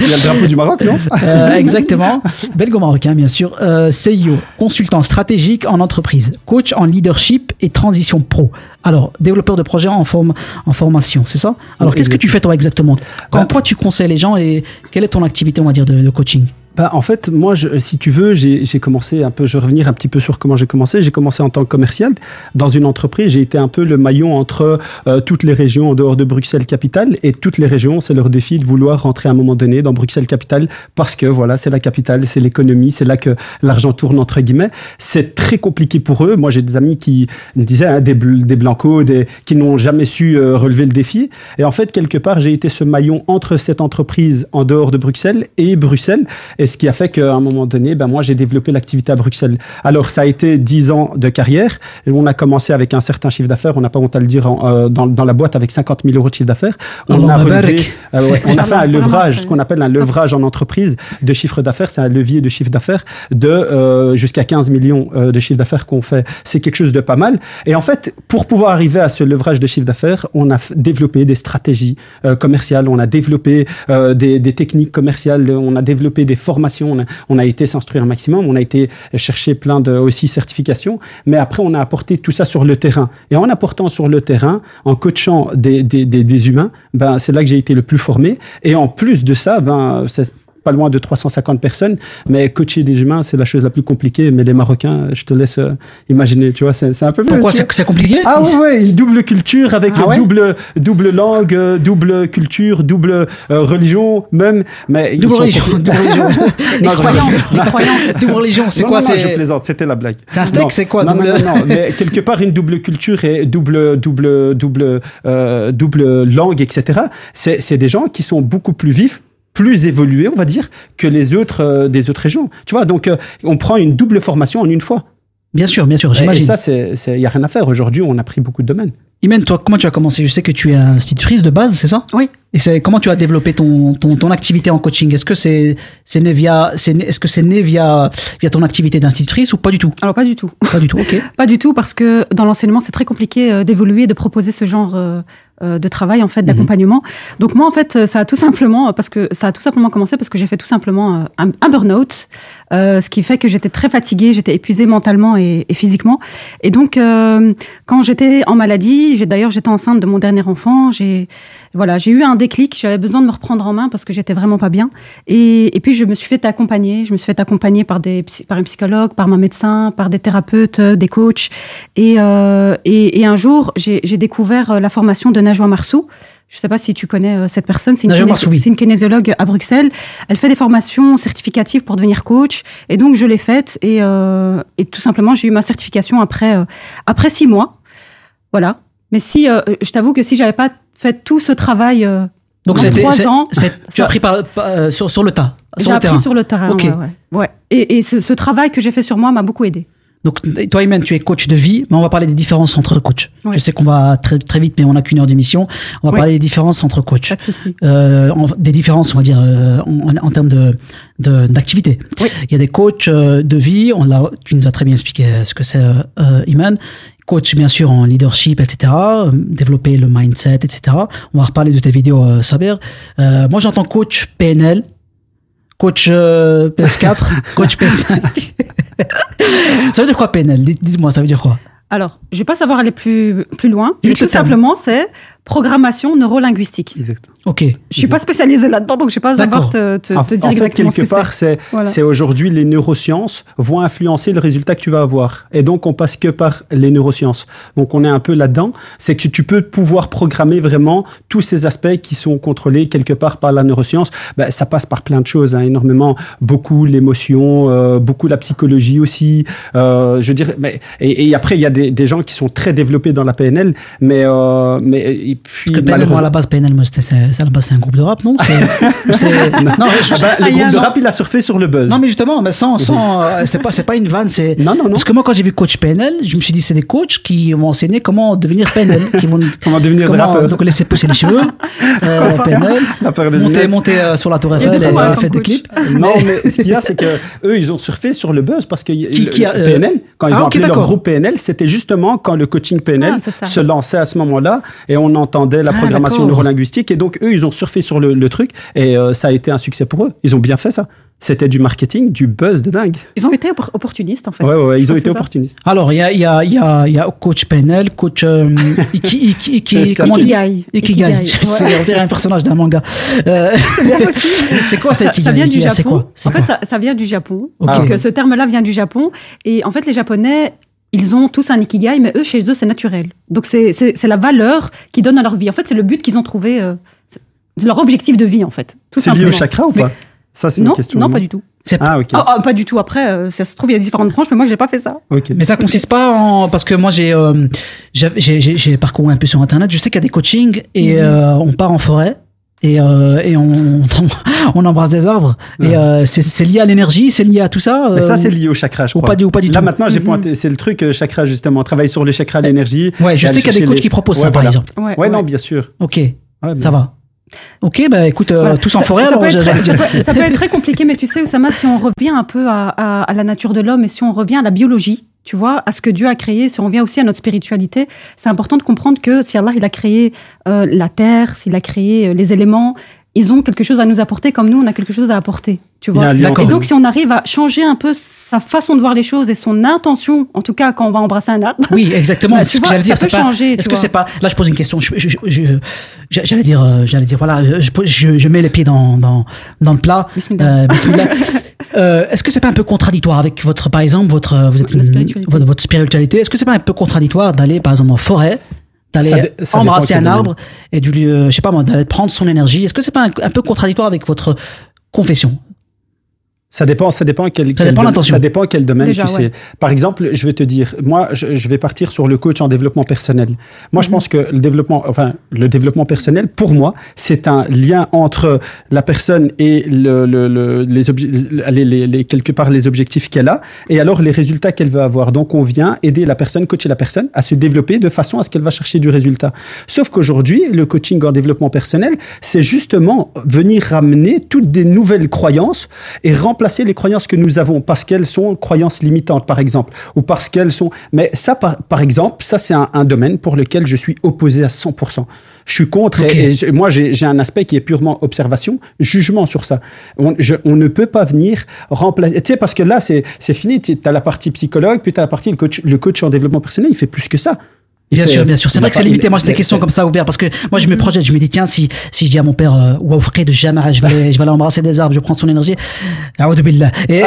Speaker 5: Il y a le drapeau du Maroc, non?
Speaker 2: Exactement. Belgo-marocain, bien sûr. CIO, consultant stratégique en entreprise, coach en leadership et transition pro. Alors, développeur de projet en, forme, en formation, c'est ça? Alors,
Speaker 5: Oui,
Speaker 2: qu'est-ce que tu fais toi exactement? Quand
Speaker 5: Bah-
Speaker 2: quoi tu conseilles les gens et quelle est ton activité, on va dire, de, de coaching?
Speaker 5: Bah, en fait, moi, je, si tu veux, j'ai commencé un peu, je vais revenir un petit peu sur comment j'ai commencé. J'ai commencé en tant que commercial dans une entreprise. J'ai été un peu le maillon entre euh, toutes les régions en dehors de Bruxelles capitale et toutes les régions, c'est leur défi de vouloir rentrer à un moment donné dans Bruxelles capitale parce que voilà, c'est la capitale, c'est l'économie, c'est là que l'argent tourne entre guillemets. C'est très compliqué pour eux. Moi, j'ai des amis qui me disaient hein, des, bl- des blancos, des, qui n'ont jamais su euh, relever le défi. Et en fait, quelque part, j'ai été ce maillon entre cette entreprise en dehors de Bruxelles et Bruxelles. Ce qui a fait qu'à un moment donné, ben, moi, j'ai développé l'activité à Bruxelles. Alors, ça a été 10 ans de carrière. Et on a commencé avec un certain chiffre d'affaires. On n'a pas honte à le dire en- euh, dans, dans la boîte avec 50 000 euros de chiffre d'affaires. On a relevé, euh, ouais, on a fait un levrage, ce qu'on appelle un levrage en entreprise de chiffre d'affaires. C'est un levier de chiffre d'affaires de euh, jusqu'à 15 millions euh, de chiffre d'affaires qu'on fait. C'est quelque chose de pas mal. Et en fait, pour pouvoir arriver à ce levrage de chiffre d'affaires, on a développé des stratégies euh, commerciales, on a développé euh, des, des techniques commerciales, on a développé des formations, on a, été s'instruire un maximum, on a été chercher plein de aussi certifications, mais après on a apporté tout ça sur le terrain. Et en apportant sur le terrain, en coachant des, des, des, humains, ben, c'est là que j'ai été le plus formé. Et en plus de ça, ben, pas loin de 350 personnes, mais coacher des humains, c'est la chose la plus compliquée. Mais les Marocains, je te laisse euh, imaginer, tu vois, c'est un peu
Speaker 2: Pourquoi c'est compliqué?
Speaker 5: Ah ouais, ouais, double culture avec
Speaker 2: Ah ouais?
Speaker 5: double, double langue, euh, double culture, double euh, religion, même. Mais
Speaker 2: Double religion, double religion.
Speaker 5: Je
Speaker 6: croyances, les croyances.
Speaker 2: Double religion, c'est quoi C'est
Speaker 5: je plaisante, c'était la blague.
Speaker 2: C'est un steak, c'est quoi,
Speaker 5: non,
Speaker 2: double-
Speaker 5: non, non, non, mais quelque part une double culture et double, double, double, euh, double langue, etc. C'est des gens qui sont beaucoup plus vifs plus évolués, on va dire, que les autres euh, des autres régions. Tu vois, donc euh, on prend une double formation en une fois.
Speaker 2: Bien sûr, bien sûr,
Speaker 5: Et, et
Speaker 2: j'imagine.
Speaker 5: ça, il n'y a rien à faire. Aujourd'hui, on a pris beaucoup de domaines.
Speaker 2: Imen, toi, comment tu as commencé? Je sais que tu es institutrice de base, c'est ça?
Speaker 6: Oui.
Speaker 2: Et c'est comment tu as développé ton, ton, ton activité en coaching? Est-ce que c'est c'est né via c'est né- est-ce que c'est né via via ton activité d'institutrice ou pas du tout?
Speaker 6: Alors pas du tout.
Speaker 2: Pas du tout. Ok.
Speaker 6: Pas du tout parce que dans l'enseignement c'est très compliqué euh, d'évoluer, de proposer ce genre euh, de travail en fait
Speaker 2: Mhm.
Speaker 6: d'accompagnement. Donc moi en fait euh, ça a tout simplement parce que ça a tout simplement commencé parce que j'ai fait tout simplement euh, un, un burn-out, euh, ce qui fait que j'étais très fatiguée, j'étais épuisée mentalement et, et physiquement. Et donc euh, quand j'étais en maladie, j'ai d'ailleurs j'étais enceinte de mon dernier enfant, j'ai voilà j'ai eu un déclic, j'avais besoin de me reprendre en main parce que j'étais vraiment pas bien. Et, et puis je me suis fait accompagner, je me suis fait accompagner par des par une psychologue, par ma médecin, par des thérapeutes, euh, des coachs. Et, euh, et, et un jour, j'ai j'ai découvert euh, la formation de Najwa Marsou. Je ne sais pas si tu connais euh, cette personne. C'est une, c'est une kinésiologue à Bruxelles. Elle fait des formations certificatives pour devenir coach. Et donc, je l'ai faite. Et, euh, et tout simplement, j'ai eu ma certification après, euh, après six mois. Voilà. Mais si, euh, je t'avoue que si j'avais pas fait tout ce travail euh,
Speaker 2: Donc c'était
Speaker 6: trois ans,
Speaker 2: tu as pris par, par- euh, sur sur le tas,
Speaker 6: j'ai appris
Speaker 2: terrain.
Speaker 6: sur le terrain.
Speaker 2: Ok.
Speaker 6: ouais, ouais. Ouais. Et, et ce, ce travail que j'ai fait sur moi m'a beaucoup aidé.
Speaker 2: Donc toi Imen, tu es coach de vie, mais on va parler des différences entre coachs.
Speaker 6: Ouais.
Speaker 2: Je sais qu'on va très très vite, mais on n'a qu'une heure d'émission. On va parler des différences entre coachs.
Speaker 6: Pas de souci.
Speaker 2: euh, des différences, on va dire, euh, en, en termes de de- d'activité.
Speaker 6: Oui.
Speaker 2: Il y a des coachs de vie. On l'a, tu nous as très bien expliqué ce que c'est, Iman. Coach bien sûr en leadership, etc. Développer le mindset, etc. On va reparler de tes vidéos, euh, Saber. Euh, moi, j'entends coach PNL, coach euh, PS4, coach PS5. ça veut dire quoi PNL Dites- Dites-moi, ça veut dire quoi?
Speaker 6: Alors, je vais pas savoir aller plus, plus loin. Mais tout simplement, c'est programmation neurolinguistique.
Speaker 5: Exact.
Speaker 2: Ok.
Speaker 6: Je suis pas spécialisée là-dedans, donc je vais pas
Speaker 2: D'accord.
Speaker 6: savoir te, te,
Speaker 5: En,
Speaker 6: te dire
Speaker 5: en fait,
Speaker 6: exactement ce
Speaker 5: quelque
Speaker 6: que
Speaker 5: part,
Speaker 6: c'est.
Speaker 5: c'est
Speaker 6: Voilà.
Speaker 5: c'est aujourd'hui les neurosciences vont influencer le résultat que tu vas avoir. Et donc, on passe que par les neurosciences. Donc, on est un peu là-dedans. C'est que tu peux pouvoir programmer vraiment tous ces aspects qui sont contrôlés quelque part par la neuroscience. Ben, ça passe par plein de choses, hein, énormément. Beaucoup l'émotion, euh, beaucoup la psychologie aussi. Euh, je dirais, mais, et, et après, il y a des, des gens qui sont très développés dans la PNL, mais, euh, mais et puis,
Speaker 2: Parce que PNL, moi, à la base, PNL, c'est, c'est à la base, c'est un groupe de rap, non? Non, je-
Speaker 5: Ah bah, le
Speaker 6: Ah,
Speaker 5: groupe de rap, il a surfé sur le buzz.
Speaker 2: Non, mais justement, mais sans, sans, euh, c'est pas, c'est pas une vanne, c'est.
Speaker 5: Non, non, non.
Speaker 2: Parce que moi, quand j'ai vu coach PNL, je me suis dit, c'est des coachs qui vont enseigner comment devenir PNL, qui vont,
Speaker 5: Comment devenir des rappeurs.
Speaker 2: donc laisser pousser les cheveux, euh, PNL,
Speaker 5: La paire de
Speaker 2: monter, euh, sur la Tour Eiffel et, euh, faire des clips.
Speaker 5: Non, mais ce qu'il y a, c'est que eux, ils ont surfé sur le buzz parce que
Speaker 2: Qui-
Speaker 5: le-
Speaker 2: qui a,
Speaker 5: le
Speaker 2: euh,
Speaker 5: PNL, quand ils
Speaker 2: ah,
Speaker 5: ont
Speaker 2: ok,
Speaker 5: appelé leur groupe PNL, c'était justement quand le coaching PNL se lançait à ce moment-là et on entendait la
Speaker 2: Ah,
Speaker 5: programmation neurolinguistique et donc eux, ils ont surfé sur le, le truc et euh, ça a été un succès pour eux. Ils ont bien fait ça. C'était du marketing, du buzz de dingue.
Speaker 6: Ils ont été oppor- opportunistes, en fait.
Speaker 5: Ouais, ouais, ils ont été opportunistes.
Speaker 2: Alors, il y a, il y, a, il y, a, y a coach PNL, coach euh, Iki, Iki, Iki, comment
Speaker 6: Ikigai.
Speaker 2: Ikigai.
Speaker 6: Ikigai,
Speaker 2: C'est
Speaker 6: ouais.
Speaker 2: on dirait un personnage d'un manga. Euh,
Speaker 6: C'est
Speaker 2: quoi ça,
Speaker 6: Ça,
Speaker 2: Ikigai
Speaker 6: ça vient du Japon.
Speaker 2: quoi
Speaker 6: En fait, ça, ça vient du Japon.
Speaker 2: Ok.
Speaker 6: Donc, euh, ce terme-là vient du Japon. Et en fait, les Japonais, ils ont tous un ikigai, mais eux, chez eux, c'est naturel. Donc, c'est- la valeur qu'ils donnent à leur vie. En fait, c'est le but qu'ils ont trouvé, euh, leur objectif de vie, en fait.
Speaker 5: C'est lié au chakra ou
Speaker 6: Mais-
Speaker 5: pas Ça, c'est une
Speaker 6: Non,
Speaker 5: question.
Speaker 6: non, pas du tout.
Speaker 5: Ah, ok.
Speaker 6: Ah, ah, pas du tout. Après, euh, ça se trouve, il y a différentes branches, mais moi, j'ai pas fait ça.
Speaker 5: Ok.
Speaker 2: Mais ça consiste pas en parce que moi j'ai euh, j'ai- parcouru un peu sur internet. Je sais qu'il y a des coachings et
Speaker 6: Mhm.
Speaker 2: euh, on part en forêt. Et, euh, et on, on embrasse des arbres. Et euh, c'est lié à l'énergie, c'est lié à tout ça.
Speaker 5: Mais ça,
Speaker 2: euh,
Speaker 5: c'est lié au chakra, je
Speaker 2: ou
Speaker 5: crois.
Speaker 2: pas du- ou pas du
Speaker 5: Là,
Speaker 2: tout.
Speaker 5: maintenant, j'ai
Speaker 6: Mhm.
Speaker 5: pointé. C'est le truc, euh, chakra, justement. Travailler sur les chakras, l'énergie.
Speaker 2: Ouais, je sais qu'il y a des coachs
Speaker 5: les-
Speaker 2: qui proposent ça, par exemple.
Speaker 6: Ouais,
Speaker 5: Ouais, non, bien sûr.
Speaker 2: Ok,
Speaker 5: Ouais,
Speaker 2: ça va. Ok, bah écoute, euh,
Speaker 6: Voilà.
Speaker 2: tous en
Speaker 6: Ça-
Speaker 2: forêt
Speaker 6: ça,
Speaker 2: alors.
Speaker 6: peut être,
Speaker 2: j'allais
Speaker 6: ça, peut, ça peut être très compliqué, mais tu sais, Oussama, si on revient un peu à, à- à la nature de l'homme et si on revient à la biologie, tu vois, à ce que Dieu a créé, si on revient aussi à notre spiritualité, c'est important de comprendre que si Allah il a créé euh, la terre, s'il a créé euh, les éléments, ils ont quelque chose à nous apporter comme nous, on a quelque chose à apporter, tu vois. Et donc, si on arrive à changer un peu sa façon de voir les choses et son intention, en tout cas quand on va embrasser un arbre,
Speaker 2: Oui, exactement.
Speaker 6: bah,
Speaker 2: ce que
Speaker 6: vois,
Speaker 2: j'allais dire. c'est pas-. Est-ce que c'est pas Là, je pose une question. J'allais dire, euh, j'allais dire, voilà, je, je, je mets les pieds dans dans, dans le plat.
Speaker 6: Bismillah.
Speaker 2: Euh, bismillah. Euh, Est-ce que c'est pas un peu contradictoire avec votre, par exemple, votre, euh, vous êtes
Speaker 6: spiritualité.
Speaker 2: votre, votre spiritualité? Est-ce que c'est pas un peu contradictoire d'aller, par exemple, en forêt, d'aller embrasser un arbre et du, lieu- je sais pas moi, d'aller prendre son énergie? Est-ce que c'est pas un, un peu contradictoire avec votre confession?
Speaker 5: Ça dépend, ça dépend quel,
Speaker 2: Ça
Speaker 5: quel
Speaker 2: dépend
Speaker 5: dom-
Speaker 2: l'intention.
Speaker 5: Ça dépend quel domaine
Speaker 6: Déjà,
Speaker 5: tu
Speaker 6: ouais.
Speaker 5: sais. Par exemple, je vais te dire, moi, je, je vais partir sur le coach en développement personnel. Moi, je
Speaker 6: Mhm.
Speaker 5: pense que le développement, enfin, le développement personnel, pour moi, c'est un lien entre la personne et le, le- le- les, les, les- les- quelque part les objectifs qu'elle a, et alors les résultats qu'elle veut avoir. Donc, on vient aider la personne, coacher la personne à se développer de façon à ce qu'elle va chercher du résultat. Sauf qu'aujourd'hui, le coaching en développement personnel, c'est justement venir ramener toutes des nouvelles croyances et remplacer les croyances que nous avons parce qu'elles sont croyances limitantes, par exemple, ou parce qu'elles sont. Mais ça, par, par exemple, ça, c'est un, un domaine pour lequel je suis opposé à 100%. Je suis contre. et- moi, j'ai un aspect qui est purement observation, jugement sur ça. On, je- on ne peut pas venir remplacer. Tu sais, parce que là, c'est c'est fini. Tu as la partie psychologue, puis tu as la partie le coach, le coach en développement personnel. Il fait plus que ça.
Speaker 2: Bien sûr, bien sûr. C'est vrai que c'est limité. Moi, c'est des questions comme ça ouvertes parce que moi, je me projette. Je me dis, tiens, si, si je dis à mon père, euh, ou à de jamais, je vais aller, je vais aller embrasser des arbres, je vais prendre son énergie. Billah. Et,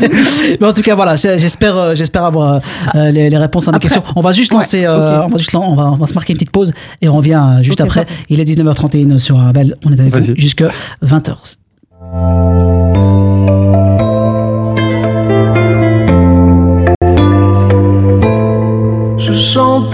Speaker 2: mais en tout cas, voilà, j'espère, euh, j'espère avoir euh, les, les réponses à mes
Speaker 6: Après-
Speaker 2: questions. On va juste
Speaker 6: Ouais,
Speaker 2: lancer, euh, on va juste, on va, on va se marquer une petite pause et on revient euh, juste après.
Speaker 6: parfait.
Speaker 2: Il est 19h31 sur Arabelle. On est avec vous jusqu'à 20h.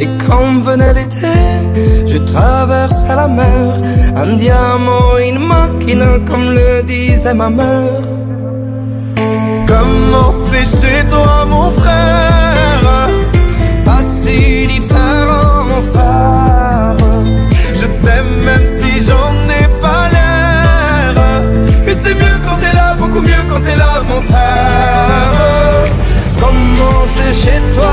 Speaker 10: Et quand venait l'été, je traversais la mer. Un diamant, une machine, comme le disait ma mère. Comment c'est chez toi, mon frère Pas si différent, mon frère. Je t'aime même si j'en ai pas l'air. Mais c'est mieux quand t'es là, beaucoup mieux quand t'es là, mon frère. Comment c'est chez toi,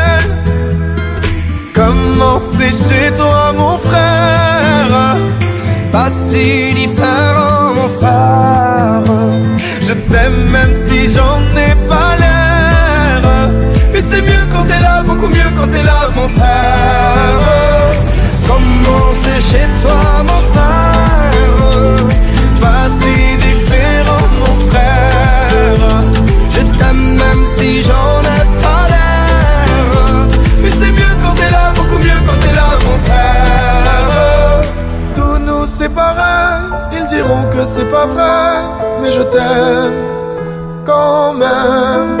Speaker 10: Comment chez toi, mon frère? Pas si différent, mon frère. Je t'aime même si j'en ai pas l'air. Mais c'est mieux quand t'es là, beaucoup mieux quand t'es là, mon frère. Comment c'est chez toi, mon frère? C'est pas vrai, mais je t'aime quand même.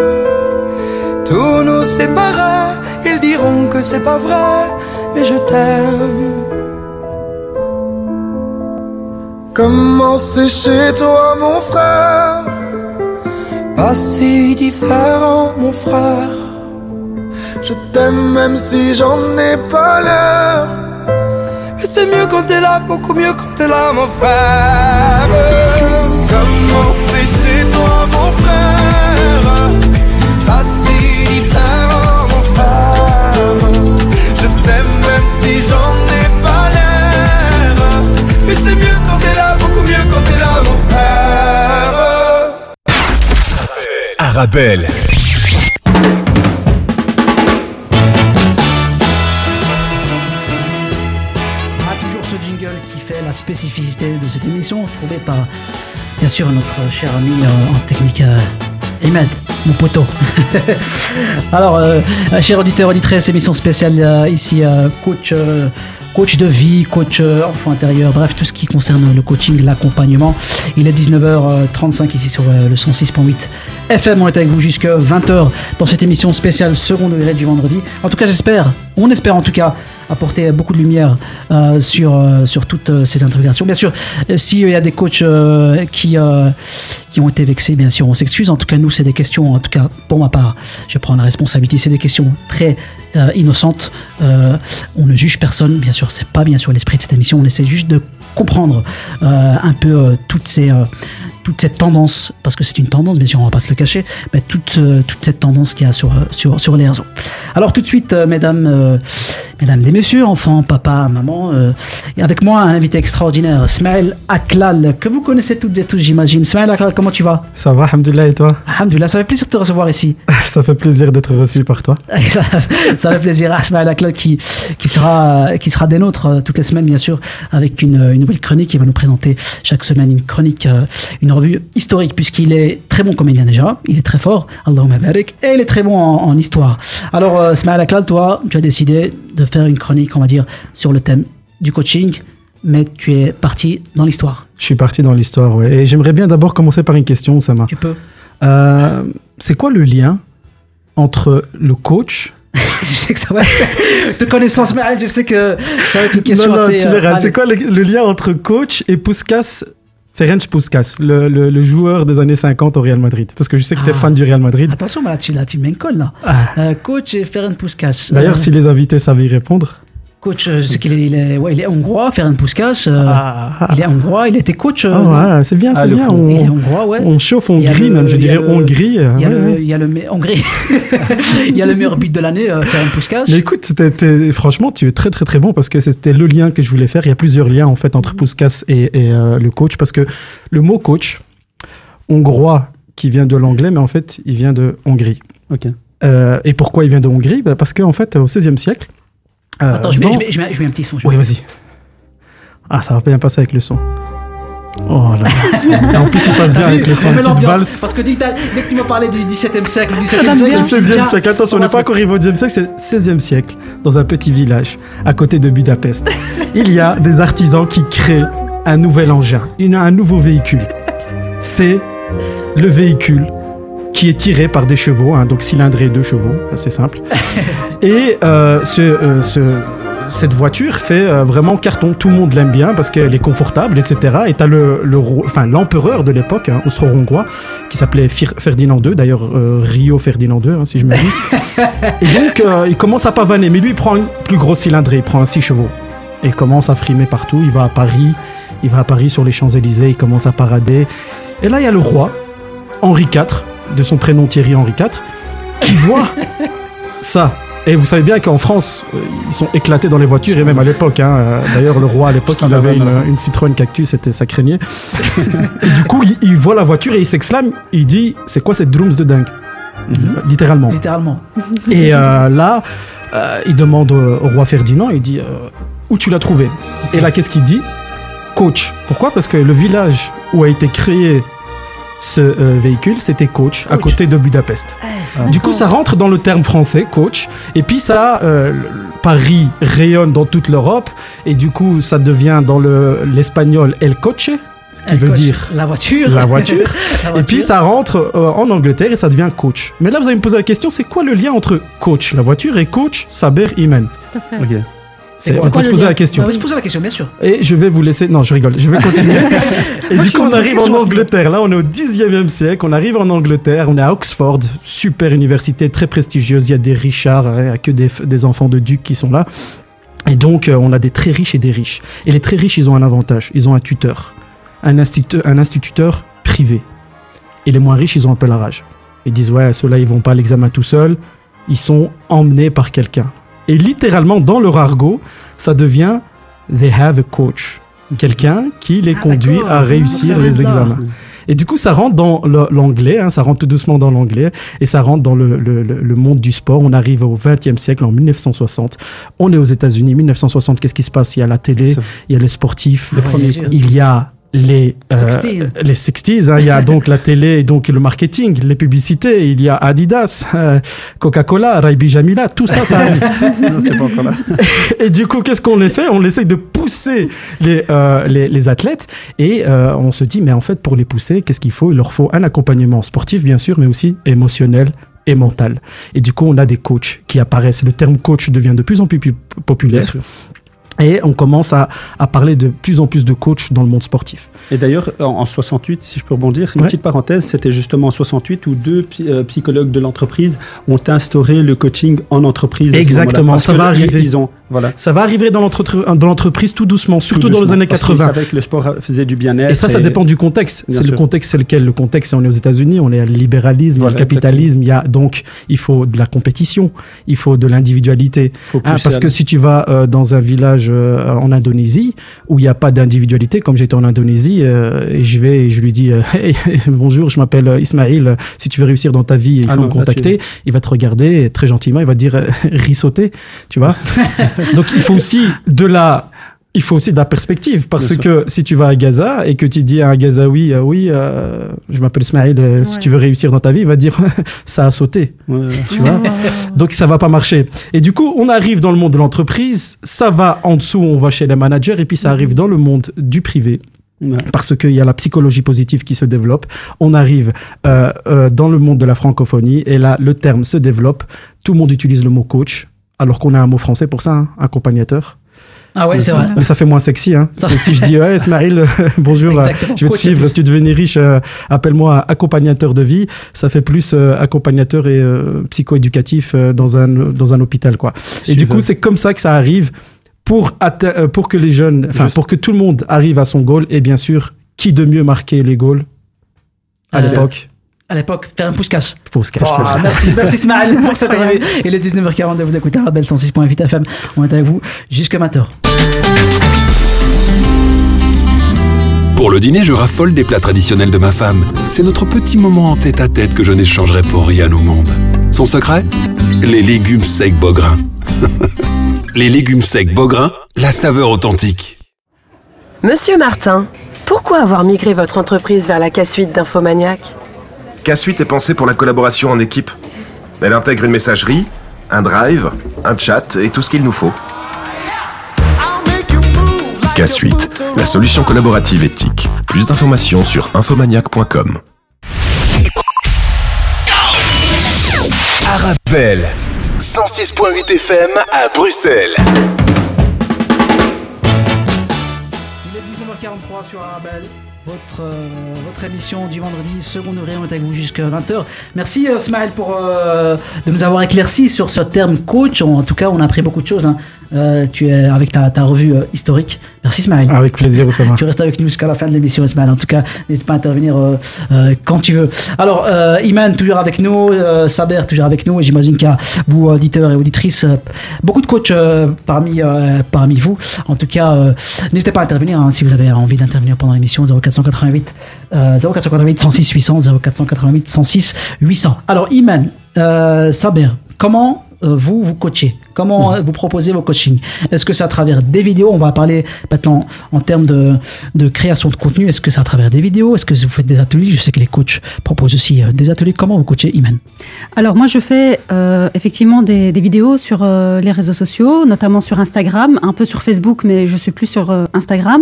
Speaker 10: Tous nous séparer, ils diront que c'est pas vrai, mais je t'aime. Comment c'est chez toi, mon frère? Pas si différent, mon frère. Je t'aime même si j'en ai pas l'air. Mais c'est mieux quand t'es là, beaucoup mieux quand t'es là, mon frère. Comment c'est chez toi, mon frère Pas si différent, mon frère. Je t'aime même si j'en ai pas l'air. Mais c'est mieux quand t'es là, beaucoup mieux quand t'es là, mon frère.
Speaker 4: Arabelle.
Speaker 2: Ah, spécificité de cette émission, trouvée par, bien sûr, notre cher ami en technique, euh, Ahmed, mon poteau. Alors, euh, cher auditeur, auditrice, émission spéciale euh, ici, euh, coach. Coach de vie, coach enfant intérieur, bref, tout ce qui concerne le coaching, l'accompagnement. Il est 19h35 ici sur le 106.8 FM. On est avec vous jusqu'à 20h dans cette émission spéciale seconde degré du vendredi. En tout cas, j'espère, on espère en tout cas apporter beaucoup de lumière euh, sur, euh, sur toutes euh, ces interrogations. Bien sûr, s'il y a des coachs qui, ont été vexés, bien sûr, on s'excuse. En tout cas, nous, c'est des questions, en tout cas, pour ma part, je prends la responsabilité. C'est des questions très innocentes. On ne juge personne, bien sûr, c'est pas bien sûr l'esprit de cette émission. On essaie juste de comprendre un peu toutes ces. Toute cette tendance, parce que c'est une tendance, bien sûr, on va pas se le cacher, mais toute, euh, toute cette tendance qu'il y a sur, euh, sur, sur les réseaux. Alors tout de suite, euh, mesdames, euh, mesdames et messieurs, enfants, papa, maman, et avec moi un invité extraordinaire, Smaël Aklal, que vous connaissez toutes et tous, j'imagine. Smaël Aklal, comment tu vas?
Speaker 11: Ça va, Alhamdulillah, et toi?
Speaker 2: Alhamdulillah, ça fait plaisir de te recevoir ici.
Speaker 11: Ça fait plaisir d'être reçu par toi.
Speaker 2: ça, ça fait plaisir à Smaël Aklal qui, qui, sera, qui sera des nôtres toutes les semaines, bien sûr, avec une, une nouvelle chronique. Il va nous présenter chaque semaine une chronique, euh, une revue historique, puisqu'il est très bon comédien déjà, il est très fort, Allahumma barik, et il est très bon en, en histoire. Alors, euh, Smaël Aklal, toi, tu as décidé de faire une chronique, on va dire, sur le thème du coaching, mais tu es parti dans l'histoire.
Speaker 11: Je suis parti dans l'histoire. Et j'aimerais bien d'abord commencer par une question, Sama.
Speaker 2: Tu peux.
Speaker 11: Euh, c'est quoi le lien entre le coach
Speaker 2: je sais que ça va être... Te connaissant Smaël, je sais que ça va être une question
Speaker 11: Non, non,
Speaker 2: assez...
Speaker 11: tu
Speaker 2: euh.
Speaker 11: C'est quoi le, le lien entre coach et Puskas Ferenc Puskas, le, le- le joueur des années 50 au Real Madrid. Parce que je sais que tu es
Speaker 2: Ah.
Speaker 11: fan du Real Madrid.
Speaker 2: Attention, là, tu, là, tu m'encolles, là.
Speaker 11: Ah.
Speaker 2: Euh, coach Ferenc Puskas.
Speaker 11: D'ailleurs,
Speaker 2: Euh,
Speaker 11: si les invités savaient y répondre.
Speaker 2: Coach, euh, sais qu'il est, il est, ouais, il est hongrois, Ferenc Puskas. euh,
Speaker 11: Ah.
Speaker 2: Il est hongrois, il était coach. euh,
Speaker 11: Ah ouais, c'est bien,
Speaker 5: Ah,
Speaker 11: c'est bien.
Speaker 5: coup.
Speaker 2: Il est
Speaker 11: On,
Speaker 2: hongrois, ouais.
Speaker 11: on chauffe, on
Speaker 2: le-
Speaker 11: même, je dirais
Speaker 2: le-
Speaker 11: on grille.
Speaker 2: Il y a,
Speaker 11: ouais,
Speaker 2: le,
Speaker 11: ouais.
Speaker 2: il y a le me- Hongrie. il y a le meilleur but de l'année, euh, Ferenc Puskas.
Speaker 11: Mais écoute, franchement, tu es très très très bon parce que c'était le lien que je voulais faire. Il y a plusieurs liens en fait entre Puskas et, et, le coach parce que le mot coach, hongrois qui vient de l'anglais, mais en fait il vient de Hongrie.
Speaker 5: Ok.
Speaker 11: Et pourquoi il vient de Hongrie? Bah, Parce qu'en fait au XVIe siècle. Euh,
Speaker 2: Attends, je mets,
Speaker 11: dans-
Speaker 2: je, mets, je, mets, je mets un petit son.
Speaker 11: Oui, vas-y. Ah, ça va bien passer avec le son. Oh là là. En plus, il passe bien avec le son,
Speaker 2: l'ambiance,
Speaker 11: valse.
Speaker 2: Parce que dès, que tu m'as parlé du XVIIe siècle, du XVIIe
Speaker 6: donne
Speaker 2: siècle,
Speaker 6: bien.
Speaker 2: je me suis dit,
Speaker 11: 16e
Speaker 2: tiens,
Speaker 11: siècle, attention, on n'est pas encore arrivé au 10e siècle, c'est 16e siècle, dans un petit village à côté de Budapest. Il y a des artisans qui créent un nouvel engin, un nouveau véhicule. C'est le véhicule qui est tiré par des chevaux, hein, donc cylindré deux chevaux, c'est simple. Et euh, ce, euh, ce- cette voiture fait euh, vraiment carton. Tout le monde l'aime bien parce qu'elle est confortable, etc. Et t'as le, le enfin l'empereur de l'époque, hein, austro-hongrois, qui s'appelait Ferdinand II, d'ailleurs euh, Rio Ferdinand II, hein, si je m'abuse. et donc il commence à pavaner, mais lui il prend une plus grosse cylindrée, il prend un 6 chevaux et il commence à frimer partout. Il va à Paris, il va à Paris sur les Champs Élysées, il commence à parader. Et là il y a le roi Henri IV, de son prénom Thierry Henri IV, qui voit ça. Et vous savez bien qu'en France, euh, ils sont éclatés dans les voitures, et même à l'époque. hein, euh, D'ailleurs, le roi à l'époque, il
Speaker 5: va
Speaker 11: avait une, une Citroën Cactus, c'était ça craignait. et du coup, il, il voit la voiture et il s'exclame. Il dit C'est quoi cette drums de dingue? Littéralement.
Speaker 2: Littéralement.
Speaker 11: Et euh, là, il demande au, roi Ferdinand, il dit où tu l'as trouvé? Et là, qu'est-ce qu'il dit? Coach. Pourquoi? Parce que le village où a été créé ce euh, véhicule, c'était coach, à côté de Budapest. Du coup, ça rentre dans le terme français, coach. Et puis ça, euh, le- Paris rayonne dans toute l'Europe. Et du coup, ça devient dans le- l'espagnol el coche, ce qui
Speaker 2: El
Speaker 11: veut dire
Speaker 2: la voiture.
Speaker 11: la voiture.
Speaker 2: La
Speaker 11: Et puis ça rentre euh, en Angleterre et ça devient coach. Mais là, vous allez me poser la question, c'est quoi le lien entre coach, la voiture, et coach, Saber Iman
Speaker 6: Tout à fait.
Speaker 5: Ok.
Speaker 11: C'est- On peut se poser la question.
Speaker 2: On peut se poser la question, bien sûr.
Speaker 11: Et je vais vous laisser. Non, je rigole, je vais continuer. et du coup, on arrive en Angleterre. Là, on est au 19e siècle. On arrive en Angleterre. On est à Oxford, super université très prestigieuse. Il y a des Richards, hein, il n'y a que des, des enfants de ducs qui sont là. Et donc, euh, on a des très riches et des riches. Et les très riches, ils ont un avantage. Ils ont un tuteur, un, instituteur, un instituteur privé. Et les moins riches, ils ont un peu la rage. Ils disent, ouais, ceux-là, ils vont pas à l'examen tout seuls. Ils sont emmenés par quelqu'un. Et littéralement, dans leur argot, ça devient they have a coach. Quelqu'un qui les
Speaker 2: Ah,
Speaker 11: conduit à réussir les examens. Et du coup, ça rentre dans l'anglais, hein, ça rentre tout doucement dans l'anglais, et ça rentre dans le, le- le- monde du sport. On arrive au 20e siècle, en 1960. On est aux États-Unis. 1960, qu'est-ce qui se passe? Il y a la télé, il y a les sportifs,
Speaker 2: Les premiers coups.
Speaker 11: il y a les euh,
Speaker 2: 60s.
Speaker 11: les 60s, hein, il y a donc la télé et donc le marketing, les publicités, il y a Adidas, euh, Coca-Cola, Raibi Jamila, tout ça, ça arrive.
Speaker 5: Non.
Speaker 11: Et du coup, qu'est-ce qu'on les fait? On essaye de pousser les, euh, les, les athlètes et euh, on se dit, mais en fait, pour les pousser, qu'est-ce qu'il faut? Il leur faut un accompagnement sportif, bien sûr, mais aussi émotionnel et mental. Et du coup, on a des coachs qui apparaissent. Le terme coach devient de plus en plus pu- populaire. Et on commence à, à parler de plus en plus de coachs dans le monde sportif.
Speaker 5: Et d'ailleurs, en, en 68, si je peux rebondir, une
Speaker 11: Ouais.
Speaker 5: petite parenthèse, c'était justement en 68 où deux euh, psychologues de l'entreprise ont instauré le coaching en entreprise. à ce
Speaker 11: Exactement, ça va arriver.
Speaker 5: Ils ont, voilà.
Speaker 11: Ça va arriver dans l'entre- dans l'entreprise tout doucement, surtout
Speaker 5: Tout
Speaker 11: dans les années
Speaker 5: parce qu'ils
Speaker 11: 80.
Speaker 5: savaient que le sport faisait du bien-être.
Speaker 11: Et ça, ça dépend du contexte. C'est le contexte, c'est lequel? Le contexte, c'est on est aux États-Unis, on est à le libéralisme,
Speaker 5: Voilà,
Speaker 11: le capitalisme, il y a donc il faut de la compétition, il faut de l'individualité.
Speaker 5: Faut
Speaker 11: Hein, parce que si tu vas euh, dans un village euh, en Indonésie où il n'y a pas d'individualité, comme j'étais en Indonésie, euh, et je vais et je lui dis euh, Hey, bonjour, je m'appelle euh, Ismaël, euh, si tu veux réussir dans ta vie, il faut
Speaker 5: Ah non,
Speaker 11: me
Speaker 5: là,
Speaker 11: contacter. Il va te regarder et très gentiment, il va te dire risauter, tu vois. donc il faut aussi de la il faut aussi de la perspective parce que si tu vas à Gaza et que tu dis à un Gazaoui, euh, oui, euh, je m'appelle Ismaël, euh, si tu veux réussir dans ta vie, il va dire ça a sauté,
Speaker 5: Ouais.
Speaker 11: tu vois. Donc ça va pas marcher. Et du coup, on arrive dans le monde de l'entreprise, ça va en dessous, on va chez les managers et puis ça arrive dans le monde du privé
Speaker 5: Ouais.
Speaker 11: parce qu'il y a la psychologie positive qui se développe. On arrive euh, euh, dans le monde de la francophonie et là, le terme se développe. Tout le monde utilise le mot coach, alors qu'on a un mot français pour ça, hein, accompagnateur.
Speaker 2: Ah ouais, c'est vrai.
Speaker 11: Mais ça fait moins sexy. Hein, parce que si je dis, ouais, Ismaël, euh, bonjour, euh,
Speaker 2: Exactement.
Speaker 11: je vais te
Speaker 2: Coach,
Speaker 11: suivre, si tu devenais riche, euh, appelle-moi accompagnateur de vie. Ça fait plus euh, accompagnateur et euh, psychoéducatif euh, dans, un, dans un hôpital. quoi. Et du coup, c'est comme ça que ça arrive pour, euh, pour que les jeunes, enfin, pour que tout le monde arrive à son goal. Et bien sûr, qui de mieux marquer les goals à
Speaker 2: Euh,
Speaker 11: l'époque
Speaker 2: À l'époque, faire un pouce-casse.
Speaker 11: Pour se cacher.
Speaker 2: Oh, merci, merci Ismaël pour cette interview. Il est 19h42, vous écoutez Arabelle 106.8 FM. On est avec vous jusque maintenant.
Speaker 9: Pour le dîner, je raffole des plats traditionnels de ma femme. C'est notre petit moment en tête à tête que je n'échangerai pour rien au monde. Son secret? Les légumes secs Beaugrain. Les légumes secs Beaugrain, la saveur authentique.
Speaker 12: Monsieur Martin, pourquoi avoir migré votre entreprise vers la casse-suite d'Infomaniac?
Speaker 13: K-Suite est pensée pour la collaboration en équipe. Elle intègre une messagerie, un drive, un chat et tout ce qu'il nous faut. K-Suite, la solution collaborative éthique. Plus d'informations sur infomaniac.com.
Speaker 4: Arabelle, 106.8 FM à Bruxelles.
Speaker 2: Il est 19h43 sur Arabelle. Votre, euh, votre émission du vendredi, second degré, on est avec vous jusqu'à 20h. Merci euh, Smaël pour euh, de nous avoir éclairci sur ce terme coach. En tout cas, on a appris beaucoup de choses. hein. Euh, tu es avec ta, ta revue euh, historique. Merci Smaël.
Speaker 11: Avec plaisir, Oussama.
Speaker 2: Tu restes avec nous jusqu'à la fin de l'émission, Ismaël. En tout cas, n'hésite pas à intervenir euh, quand tu veux. Alors, Iman, toujours avec nous. Saber, toujours avec nous. Et j'imagine qu'il y a, vous, auditeurs et auditrices, beaucoup de coachs parmi, parmi vous. En tout cas, n'hésitez pas à intervenir hein, si vous avez envie d'intervenir pendant l'émission. 0488, euh, 0488 106 800, 0488 106 800. Alors, Iman, Saber, comment vous, vous coachez. Comment euh, vous proposez vos coachings? Est-ce que c'est à travers des vidéos? On va parler maintenant en termes de, de création de contenu. Est-ce que c'est à travers des vidéos? Est-ce que vous faites des ateliers? Je sais que les coachs proposent aussi euh, des ateliers. Comment vous coachez, Iman?
Speaker 6: Alors moi je fais euh, effectivement des, des vidéos sur euh, les réseaux sociaux, notamment sur Instagram, un peu sur Facebook, mais je suis plus sur euh, Instagram.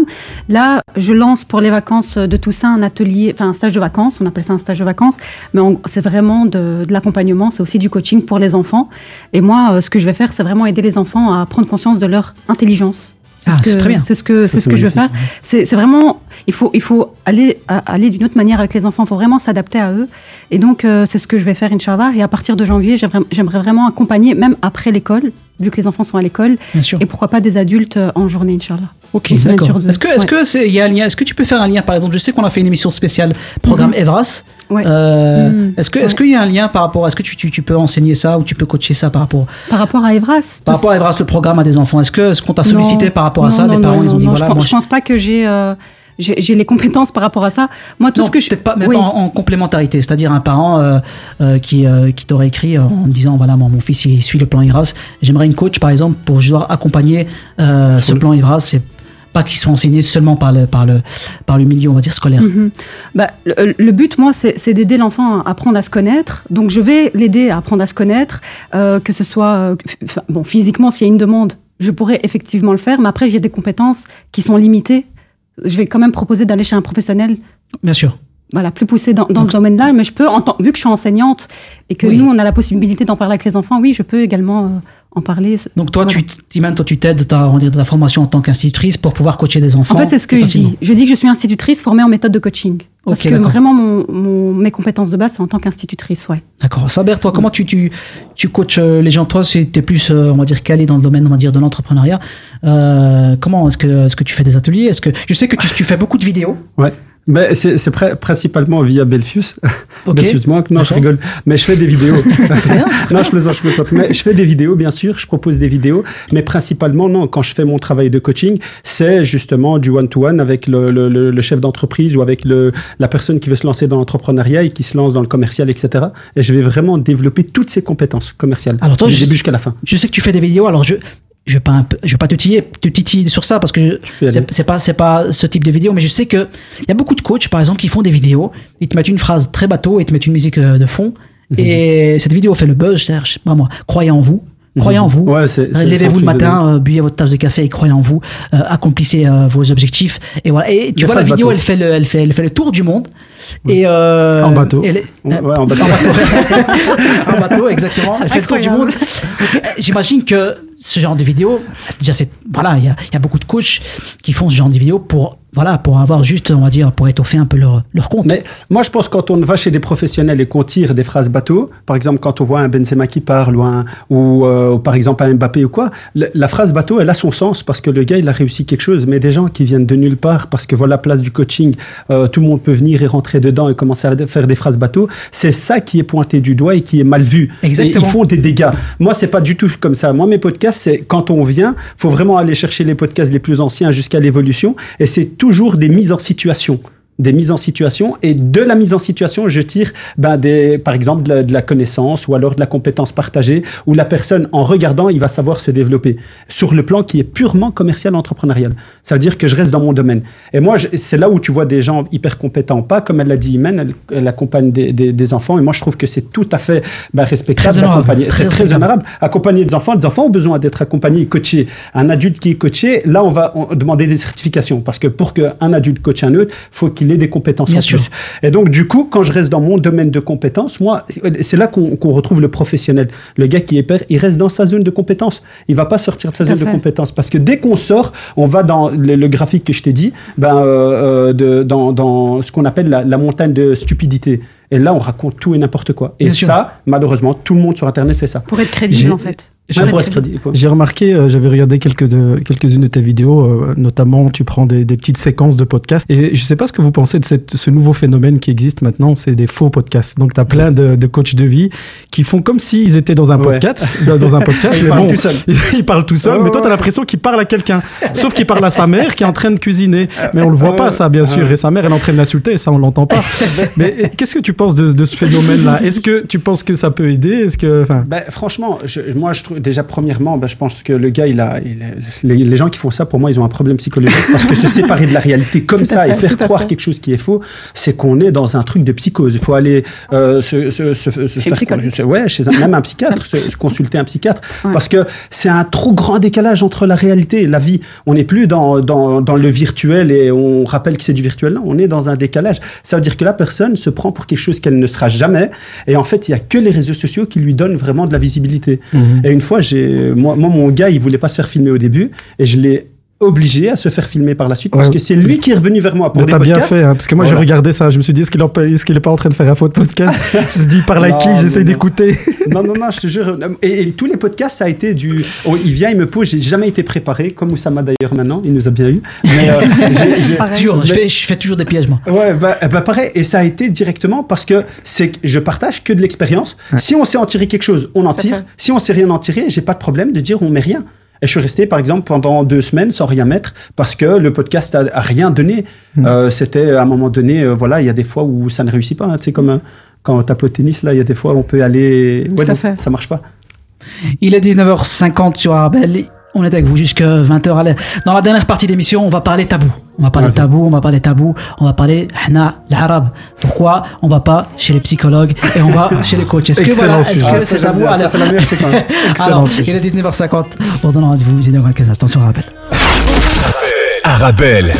Speaker 6: Là, je lance pour les vacances de Toussaint un atelier, enfin un stage de vacances, on appelle ça un stage de vacances, mais c'est vraiment de, de l'accompagnement, c'est aussi du coaching pour les enfants. Et moi, euh, ce que je vais faire, c'est vraiment aider les enfants à prendre conscience de leur intelligence.
Speaker 2: Ah,
Speaker 6: ce que-
Speaker 2: c'est très bien.
Speaker 6: C'est ce que, c'est ce
Speaker 2: c'est
Speaker 6: que je veux faire. C'est c'est vraiment, il faut, il faut aller, aller d'une autre manière avec les enfants. Il faut vraiment s'adapter à eux. Et donc, euh, c'est ce que je vais faire, Inch'Allah. Et à partir de janvier, j'aimerais vraiment accompagner, même après l'école, vu que les enfants sont à l'école.
Speaker 2: Bien sûr.
Speaker 6: Et pourquoi pas des adultes euh, en journée, Inch'Allah.
Speaker 2: Ok, d'accord. Est-ce que, est-ce
Speaker 6: Ouais.
Speaker 2: que c'est, il y a un lien Est-ce que tu peux faire un lien, par exemple Je sais qu'on a fait une émission spéciale programme
Speaker 6: Mhm.
Speaker 2: Evras.
Speaker 6: Ouais.
Speaker 2: Euh,
Speaker 6: Mhm.
Speaker 2: Est-ce que, est-ce qu'il y a un lien par rapport Est-ce que tu, tu, tu peux enseigner ça ou tu peux coacher ça par rapport
Speaker 6: Par rapport à Evras
Speaker 2: par rapport à Evras, le programme à des enfants Est-ce que, est-ce qu'on t'a sollicité
Speaker 6: Non.
Speaker 2: par rapport à
Speaker 6: Non,
Speaker 2: ça
Speaker 6: non,
Speaker 2: Des parents,
Speaker 6: non,
Speaker 2: ils ont dit
Speaker 6: non,
Speaker 2: voilà,
Speaker 6: je, pense,
Speaker 2: moi,
Speaker 6: je pense pas que j'ai euh, j'ai j'ai les compétences par rapport à ça. Moi, tout
Speaker 2: non,
Speaker 6: ce que je
Speaker 2: peut-être pas, mais
Speaker 6: Oui.
Speaker 2: pas en, en complémentarité, c'est-à-dire un parent euh, euh, qui, euh, qui t'aurait écrit euh, en disant voilà mon, mon fils il suit le plan Evras, j'aimerais une coach par exemple pour pouvoir accompagner euh, ce plan Evras, c'est pas qu'ils soient enseignés seulement par le par le par le milieu on va dire scolaire.
Speaker 6: Mhm. Bah, le, le but, moi, c'est d'aider l'enfant à apprendre à se connaître. Donc, je vais l'aider à apprendre à se connaître, euh, que ce soit euh, bon, physiquement, s'il y a une demande, je pourrais effectivement le faire. Mais après, j'ai des compétences qui sont limitées. Je vais quand même proposer d'aller chez un professionnel.
Speaker 2: Bien sûr.
Speaker 6: Voilà, plus poussé dans, dans ce domaine-là, mais je peux, en tant- vu que je suis enseignante et que
Speaker 2: Oui.
Speaker 6: nous, on a la possibilité d'en parler avec les enfants, oui, je peux également euh, en parler.
Speaker 2: Donc toi,
Speaker 6: Voilà.
Speaker 2: tu, toi, tu t'aides de ta, formation en tant qu'institutrice pour pouvoir coacher des enfants.
Speaker 6: En fait, c'est ce que je dis. Je dis que je suis institutrice formée en méthode de coaching. Parce que vraiment, mon, mon- mes compétences de base, c'est en tant qu'institutrice, ouais.
Speaker 2: D'accord. Saber, toi, comment tu, tu, tu coaches euh, les gens? Toi, tu es plus, euh, on va dire, calé dans le domaine, on va dire, de l'entrepreneuriat. Euh, comment est-ce que, que tu fais des ateliers? Est-ce que je sais que tu, tu fais beaucoup de vidéos
Speaker 5: Ouais. Mais c'est c'est pri- principalement via Belfius.
Speaker 2: Ok.
Speaker 5: Belfius Monk. Non, je rigole. Mais je fais des vidéos.
Speaker 2: C'est bien, c'est
Speaker 5: non, je plaisante, je plaisante. Mais je fais des vidéos, bien sûr. Je propose des vidéos. Mais principalement, non, quand je fais mon travail de coaching, c'est justement du one-to-one avec le, le- le- le chef d'entreprise ou avec le, la personne qui veut se lancer dans l'entrepreneuriat et qui se lance dans le commercial, etc. Et je vais vraiment développer toutes ses compétences commerciales.
Speaker 2: Alors toi,
Speaker 5: du
Speaker 2: je-
Speaker 5: début jusqu'à la fin.
Speaker 2: Je sais que tu fais des vidéos, alors je je vais pas je vais pas te titiller, te titiller sur ça parce que c'est pas c'est pas ce type de vidéo, mais je sais que il y a beaucoup de coachs par exemple qui font des vidéos, ils te mettent une phrase très bateau et ils te mettent une musique euh, de fond
Speaker 5: Mhm.
Speaker 2: et cette vidéo fait le buzz, je sais pas moi, croyez en vous. Croyez en vous.
Speaker 5: Mhm. Ouais, c'est un
Speaker 2: Levez-vous le matin, euh, buvez votre tasse de café et croyez en vous. euh, accomplissez euh, vos objectifs. Et voilà. Et tu vois la vidéo,
Speaker 5: bateau.
Speaker 2: elle fait le, elle fait, elle fait le tour du monde. Et euh,
Speaker 11: En bateau.
Speaker 2: elle est-
Speaker 5: Ouais, ouais, en bateau.
Speaker 2: exactement. Elle fait le tour du monde. Donc, euh, J'imagine que ce genre de vidéo, déjà, c'est, voilà, il y a, il y a beaucoup de coachs qui font ce genre de vidéo pour, voilà, pour avoir juste, on va dire, pour étoffer un peu leur, leur compte.
Speaker 5: Mais moi, je pense que quand on va chez des professionnels et qu'on tire des phrases bateau, par exemple, quand on voit un Benzema qui parle ou, un, ou, euh, ou par exemple un Mbappé ou quoi, la, la phrase bateau, elle a son sens parce que le gars, il a réussi quelque chose. Mais des gens qui viennent de nulle part parce que voilà, place du coaching, euh, tout le monde peut venir et rentrer dedans et commencer à faire des phrases bateau, c'est ça qui est pointé du doigt et qui est mal vu.
Speaker 2: Exactement.
Speaker 5: Et ils font des dégâts. Moi, c'est pas du tout comme ça. Moi, mes podcasts, c'est quand on vient, faut vraiment aller chercher les podcasts les plus anciens jusqu'à l'évolution et c'est toujours des mises en situation des mises en situation. Et de la mise en situation je tire ben, des, par exemple de la, de la connaissance ou alors de la compétence partagée où la personne en regardant il va savoir se développer sur le plan qui est purement commercial entrepreneurial. Ça veut dire que je reste dans mon domaine. Et moi c'est là où tu vois des gens hyper compétents pas. Comme elle l'a dit Imen elle, elle accompagne des, des- des enfants. Et moi je trouve que c'est tout à fait ben, respectable d'accompagner. C'est très honorable. Accompagner des enfants. Des enfants ont besoin d'être accompagnés et coachés. Un adulte qui est coaché là on va on- demander des certifications. Parce que pour qu'un adulte coache un autre faut qu'il ait des compétences
Speaker 2: Bien
Speaker 5: en
Speaker 2: sûr.
Speaker 5: plus et donc du coup quand je reste dans mon domaine de compétences moi c'est là qu'on retrouve le professionnel. Le gars qui est père il reste dans sa zone de compétences. Il va pas sortir de sa
Speaker 6: Tout
Speaker 5: zone de compétences. Parce que dès qu'on sort on va dans le, le graphique que je t'ai dit ben euh, euh, de, dans, dans ce qu'on appelle la, la montagne de stupidité. Et là on raconte tout et n'importe quoi. Et
Speaker 2: Bien sûr.
Speaker 5: ça malheureusement tout le monde sur internet fait ça.
Speaker 6: Pour être crédible, en fait.
Speaker 11: J'ai remarqué, euh, j'avais regardé quelques de, quelques-unes de tes vidéos, euh, notamment tu prends des, des petites séquences de podcasts. Et je sais pas ce que vous pensez de cette, ce nouveau phénomène qui existe maintenant, c'est des faux podcasts. Donc tu as plein de, de coachs de vie qui font comme s'ils étaient dans un podcast, dans, dans un podcast,
Speaker 5: Ils parlent
Speaker 11: bon,
Speaker 5: tout seuls.
Speaker 11: ils parlent tout seuls. Mais toi, tu as l'impression qu'ils parlent à quelqu'un. Sauf qu'il parle à sa mère qui est en train de cuisiner. Mais on le voit pas, ça, bien sûr. Et sa mère, elle est en train de l'insulter, et ça, on l'entend pas. Mais qu'est-ce que tu penses de, de ce phénomène-là? Est-ce que tu penses que ça peut aider? Est-ce que, enfin,
Speaker 5: Ben, franchement, je- moi, je trouve déjà premièrement, ben, je pense que le gars, il a, il a- les, les gens qui font ça, pour moi, ils ont un problème psychologique parce que se séparer de la réalité comme ça
Speaker 6: fait,
Speaker 5: et faire croire quelque chose qui est faux, c'est qu'on est dans un truc de psychose. Il faut aller euh, se, se, se, se
Speaker 6: Chez
Speaker 5: faire, se- ouais, chez un, même un psychiatre, se, se consulter un psychiatre, parce que c'est un trop grand décalage entre la réalité et la vie. On n'est plus dans, dans, dans le virtuel et on rappelle que c'est du virtuel. Non, on est dans un décalage. Ça veut dire que la personne se prend pour quelque chose qu'elle ne sera jamais. Et en fait, il y a que les réseaux sociaux qui lui donnent vraiment de la visibilité.
Speaker 11: Mhm.
Speaker 5: Et une fois, moi, moi, mon gars, il voulait pas se faire filmer au début, et je l'ai obligé à se faire filmer par la suite parce
Speaker 11: Ouais.
Speaker 5: que c'est lui qui est revenu vers moi pour
Speaker 11: mais
Speaker 5: des
Speaker 11: t'as bien
Speaker 5: podcasts.
Speaker 11: fait, hein, parce que moi j'ai regardé ça, je me suis dit est-ce qu'il est pas en train de faire un faux podcast Je me suis dit par la qui j'essaie d'écouter.
Speaker 5: Non, non, non, je te jure. Et, et tous les podcasts, ça a été du. oh, il vient, il me pose, j'ai jamais été préparé, comme Oussama d'ailleurs maintenant, il nous a bien eu. Mais euh,
Speaker 6: Pareil.
Speaker 2: Toujours, je fais, je fais toujours des pièges, moi.
Speaker 5: Ouais, bah, bah, pareil, et ça a été directement parce que c'est que je partage que de l'expérience. Si on sait en tirer quelque chose, on en tire. Si on sait rien en tirer, j'ai pas de problème de dire on met rien. Et je suis resté, par exemple, pendant deux semaines sans rien mettre parce que le podcast a, a rien donné. Euh, C'était à un moment donné, euh, voilà, il y a des fois où ça ne réussit pas. hein. Tu sais, comme euh, quand on tape au tennis, là, il y a des fois où on peut aller.
Speaker 6: Tout
Speaker 5: Ouais,
Speaker 6: à
Speaker 5: non,
Speaker 6: fait.
Speaker 5: ça marche pas.
Speaker 2: Il est 19h50 sur Arbel. On est avec vous jusqu'à 20h. Allez, Dans la dernière partie d'émission, on va parler tabou. On va parler tabou, on va parler tabou, on va parler hna, l'arabe. Pourquoi on va pas chez les psychologues et on va chez les coachs? Est-ce que voilà, est-ce que
Speaker 11: Ah,
Speaker 2: c'est tabou?
Speaker 5: C'est la meilleure séquence.
Speaker 2: Alors,
Speaker 11: sujet.
Speaker 2: il est 19h50. On donne rendez-vous dans quelques instants sur Arbel.
Speaker 4: Arabelle.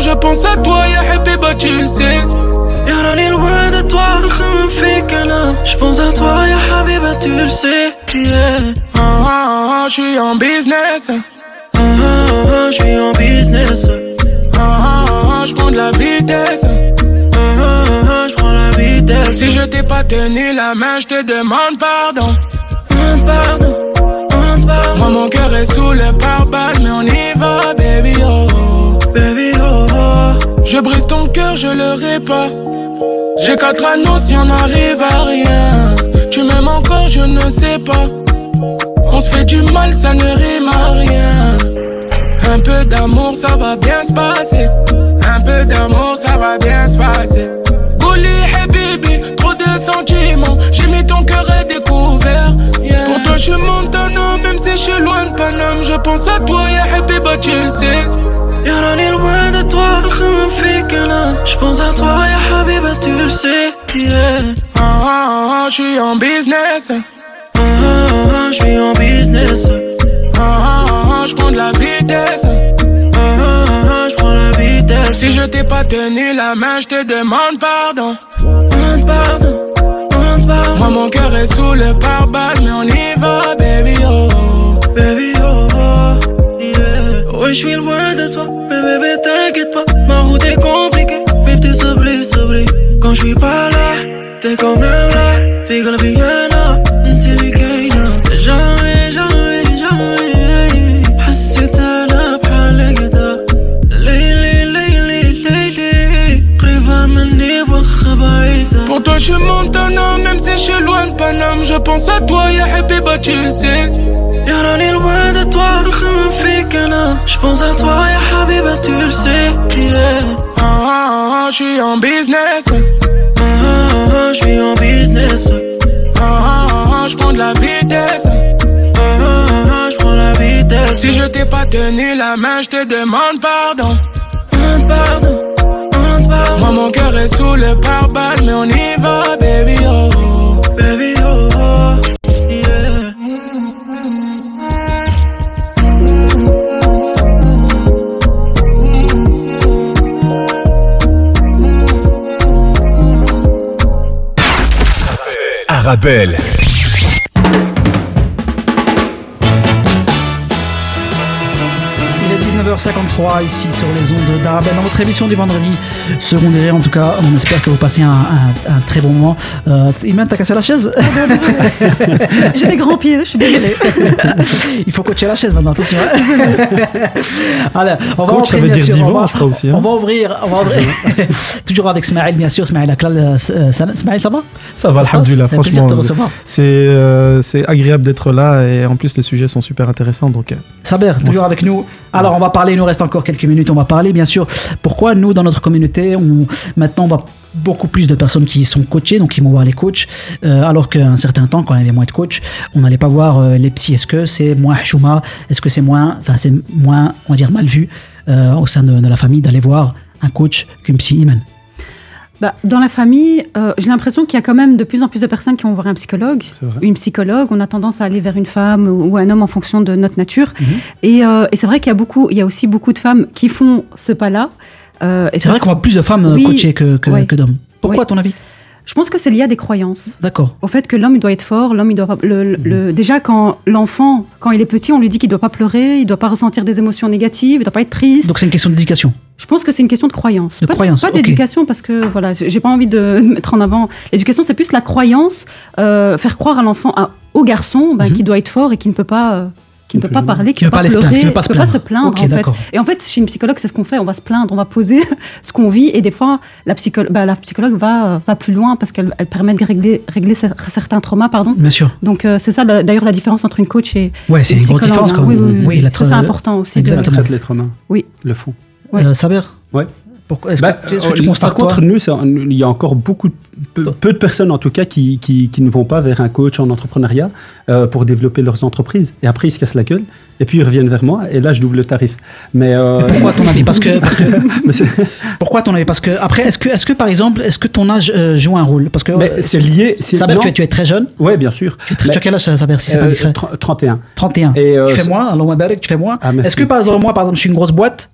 Speaker 14: je pense à toi, ya Habiba, tu le sais.
Speaker 10: Y'a est loin de toi, me fait Je pense à toi, ya Habiba, tu le sais. Yeah.
Speaker 14: Ah, ah, ah, ah j'suis en business.
Speaker 10: Ah ah, ah, ah, ah, j'suis en business.
Speaker 14: Ah, ah, ah, j'prends de la vitesse.
Speaker 10: Ah, ah, ah, j'prends la vitesse.
Speaker 14: Si je t'ai pas tenu la main, je te demande pardon.
Speaker 10: Demande pardon.
Speaker 14: Moi mon cœur est sous le pare-balles mais on y va baby oh
Speaker 10: Baby oh, oh.
Speaker 14: Je brise ton cœur, je le répare. J'ai quatre anneaux si on n'arrive à rien. Tu m'aimes encore, je ne sais pas. On se fait du mal, ça ne rime à rien. Un peu d'amour, ça va bien se passer. Un peu d'amour, ça va bien se passer. Bouli, habibi, trop de sentiments. J'ai mis ton cœur à découvert. yeah. Pour toi, je suis Montana, même si je suis loin de Paname. Je pense à toi, ya habiba, tu le sais.
Speaker 10: يا راني loin de toi نخمم فيك انا جبونس à toi يا حبيبة tu le sais yeah.
Speaker 14: Ah, ah, ah, je suis en business.
Speaker 10: Ah, ah, ah, je suis en business
Speaker 14: Ah, ah, ah, je prends de la vitesse.
Speaker 10: Ah, ah, ah, je prends la vitesse
Speaker 14: Si je t'ai pas tenu la main, je te demande pardon.
Speaker 10: Demande pardon, demande pardon
Speaker 14: Moi, mon cœur est sous le pare-balles, mais on y va, baby, oh.
Speaker 10: Baby oh, oh yeah. Ouais, je suis loin de toi, mais bébé, t'inquiète pas. Ma route est compliquée, mais t'es sablé, sablé. Quand je suis pas là, t'es quand même là. Fais que la piano, t'es Jamais, à la Préva mener voir
Speaker 14: Pour toi, je monte un homme, même si je suis loin de Paname. Je pense à toi, y'a Habiba, tu le sais.
Speaker 10: Y'a l'année loin de toi, je me fais. Kana. J'pense à toi, ya Habiba, tu le sais. Yeah.
Speaker 14: Ah, ah, ah, j'suis en business.
Speaker 10: Ah, ah, ah, j'suis en business.
Speaker 14: Ah, ah, ah, ah j'prends de la vitesse.
Speaker 10: Ah, ah, ah, ah j'prends la vitesse.
Speaker 14: Si je t'ai pas tenu la main, j'te demande pardon.
Speaker 10: Demande pardon, demande pardon.
Speaker 14: Moi, mon cœur est sous le pare-balles, mais on y va, baby, oh.
Speaker 4: Arabelle.
Speaker 2: 19h53 ici sur les ondes d'Arabelle dans votre émission du vendredi secondaire. En tout cas, on espère que vous passez un, un- un très bon moment. Euh, Iman, t'as cassé la chaise
Speaker 6: J'ai des grands pieds, je suis désolée.
Speaker 2: Il faut coacher la chaise maintenant, attention. Allez, on va
Speaker 11: Coach,
Speaker 2: entrer,
Speaker 11: ça veut
Speaker 2: bien
Speaker 11: dire
Speaker 2: sûr,
Speaker 11: divan,
Speaker 2: on va-
Speaker 11: je crois aussi, hein.
Speaker 2: On va ouvrir, on va ouvrir. toujours avec Smaël, bien sûr. Smaël Aklal. euh, euh, ça- Smaël, ça va
Speaker 11: Ça va, alhamdoulilah, franchement. C'est euh, c'est agréable d'être là et en plus les sujets sont super intéressants. Donc,
Speaker 2: Saber, toujours avec nous. Alors, on va parler, il nous reste encore quelques minutes, on va parler, bien sûr, pourquoi nous, dans notre communauté, on, maintenant, on va beaucoup plus de personnes qui sont coachées, donc qui vont voir les coachs, euh, alors qu'à un certain temps, quand il y avait moins de coachs, on n'allait pas voir euh, les psys. Est-ce que c'est moins chouma Est-ce que c'est moins, enfin, c'est moins, on va dire, mal vu euh, au sein de, la famille d'aller voir un coach qu'une psy
Speaker 6: Bah, dans la famille, euh, j'ai l'impression qu'il y a quand même de plus en plus de personnes qui vont voir un psychologue, une psychologue. On a tendance à aller vers une femme ou un homme en fonction de notre nature.
Speaker 2: Mhm.
Speaker 6: Et, euh, et c'est vrai qu'il y a beaucoup, il y a aussi beaucoup de femmes qui font ce pas-là. Euh, et
Speaker 2: C'est vrai qu'on voit plus de femmes euh,
Speaker 6: Oui.
Speaker 2: coachées que, que,
Speaker 6: Ouais.
Speaker 2: que d'hommes. Pourquoi, à ton avis?
Speaker 6: Je pense que c'est lié à des croyances.
Speaker 2: D'accord.
Speaker 6: Au fait que l'homme il doit être fort, l'homme il doit pas- le, le- le- déjà quand l'enfant quand il est petit on lui dit qu'il doit pas pleurer, il doit pas ressentir des émotions négatives, il doit pas être triste.
Speaker 2: Donc, c'est une question d'éducation.
Speaker 6: Je pense que c'est une question de croyance.
Speaker 2: De
Speaker 6: pas,
Speaker 2: croyance,
Speaker 6: Pas d'éducation parce que voilà, j'ai pas envie de mettre en avant l'éducation, c'est plus la croyance, euh, faire croire à l'enfant, au garçon, ben, qu'il doit être fort et qu'il ne peut pas. euh, qui ne peut pas parler,
Speaker 2: Qui ne peut pas
Speaker 6: pleurer,
Speaker 2: plaindre, qui ne peut pas se plaindre.
Speaker 6: se plaindre
Speaker 2: Ok,
Speaker 6: en fait.
Speaker 2: d'accord.
Speaker 6: Et en fait, chez une psychologue, c'est ce qu'on fait. On va se plaindre, on va poser ce qu'on vit, et des fois, la, psycho- bah, la psychologue va, va plus loin parce qu'elle elle permet de régler, régler cer- certains traumas, pardon.
Speaker 2: Bien sûr.
Speaker 6: Donc euh, c'est ça d'ailleurs la différence entre une coach et
Speaker 2: Ouais, c'est une grosse
Speaker 6: psychologue,
Speaker 2: différence
Speaker 6: hein.
Speaker 2: quand
Speaker 6: Oui,
Speaker 2: même.
Speaker 6: oui, oui.
Speaker 2: Oui, la
Speaker 6: Ça, c'est important aussi. de-
Speaker 5: Ça traite l'être humain.
Speaker 6: Oui.
Speaker 5: Le fond.
Speaker 6: Ouais.
Speaker 2: Euh, Saber?
Speaker 5: Ouais.
Speaker 2: Pourquoi Est-ce
Speaker 5: Bah,
Speaker 2: que, est-ce que tu constates
Speaker 5: par contre, nous, il y a encore beaucoup, peu, peu de personnes en tout cas qui, qui, qui ne vont pas vers un coach en entrepreneuriat euh, pour développer leurs entreprises. Et après, ils se cassent la gueule. Et puis, ils reviennent vers moi. Et là, je double le tarif. Mais, euh,
Speaker 2: Mais pourquoi ton avis? Parce que, parce que pourquoi ton avis? Parce que après, est-ce que, est-ce que par exemple, est-ce que ton âge euh, joue un rôle? Parce que
Speaker 5: Mais
Speaker 2: euh,
Speaker 5: c'est lié.
Speaker 2: Saber, tu es, tu es très jeune.
Speaker 5: Ouais, bien sûr.
Speaker 2: Tu es très- tu as quel âge, Saber, si c'est pas discret?
Speaker 5: tr- 31.
Speaker 2: 31.
Speaker 5: Et,
Speaker 2: tu fais moins, alors tu fais moins.
Speaker 5: Ah,
Speaker 2: est-ce que par exemple, moi, par exemple, je suis une grosse boîte?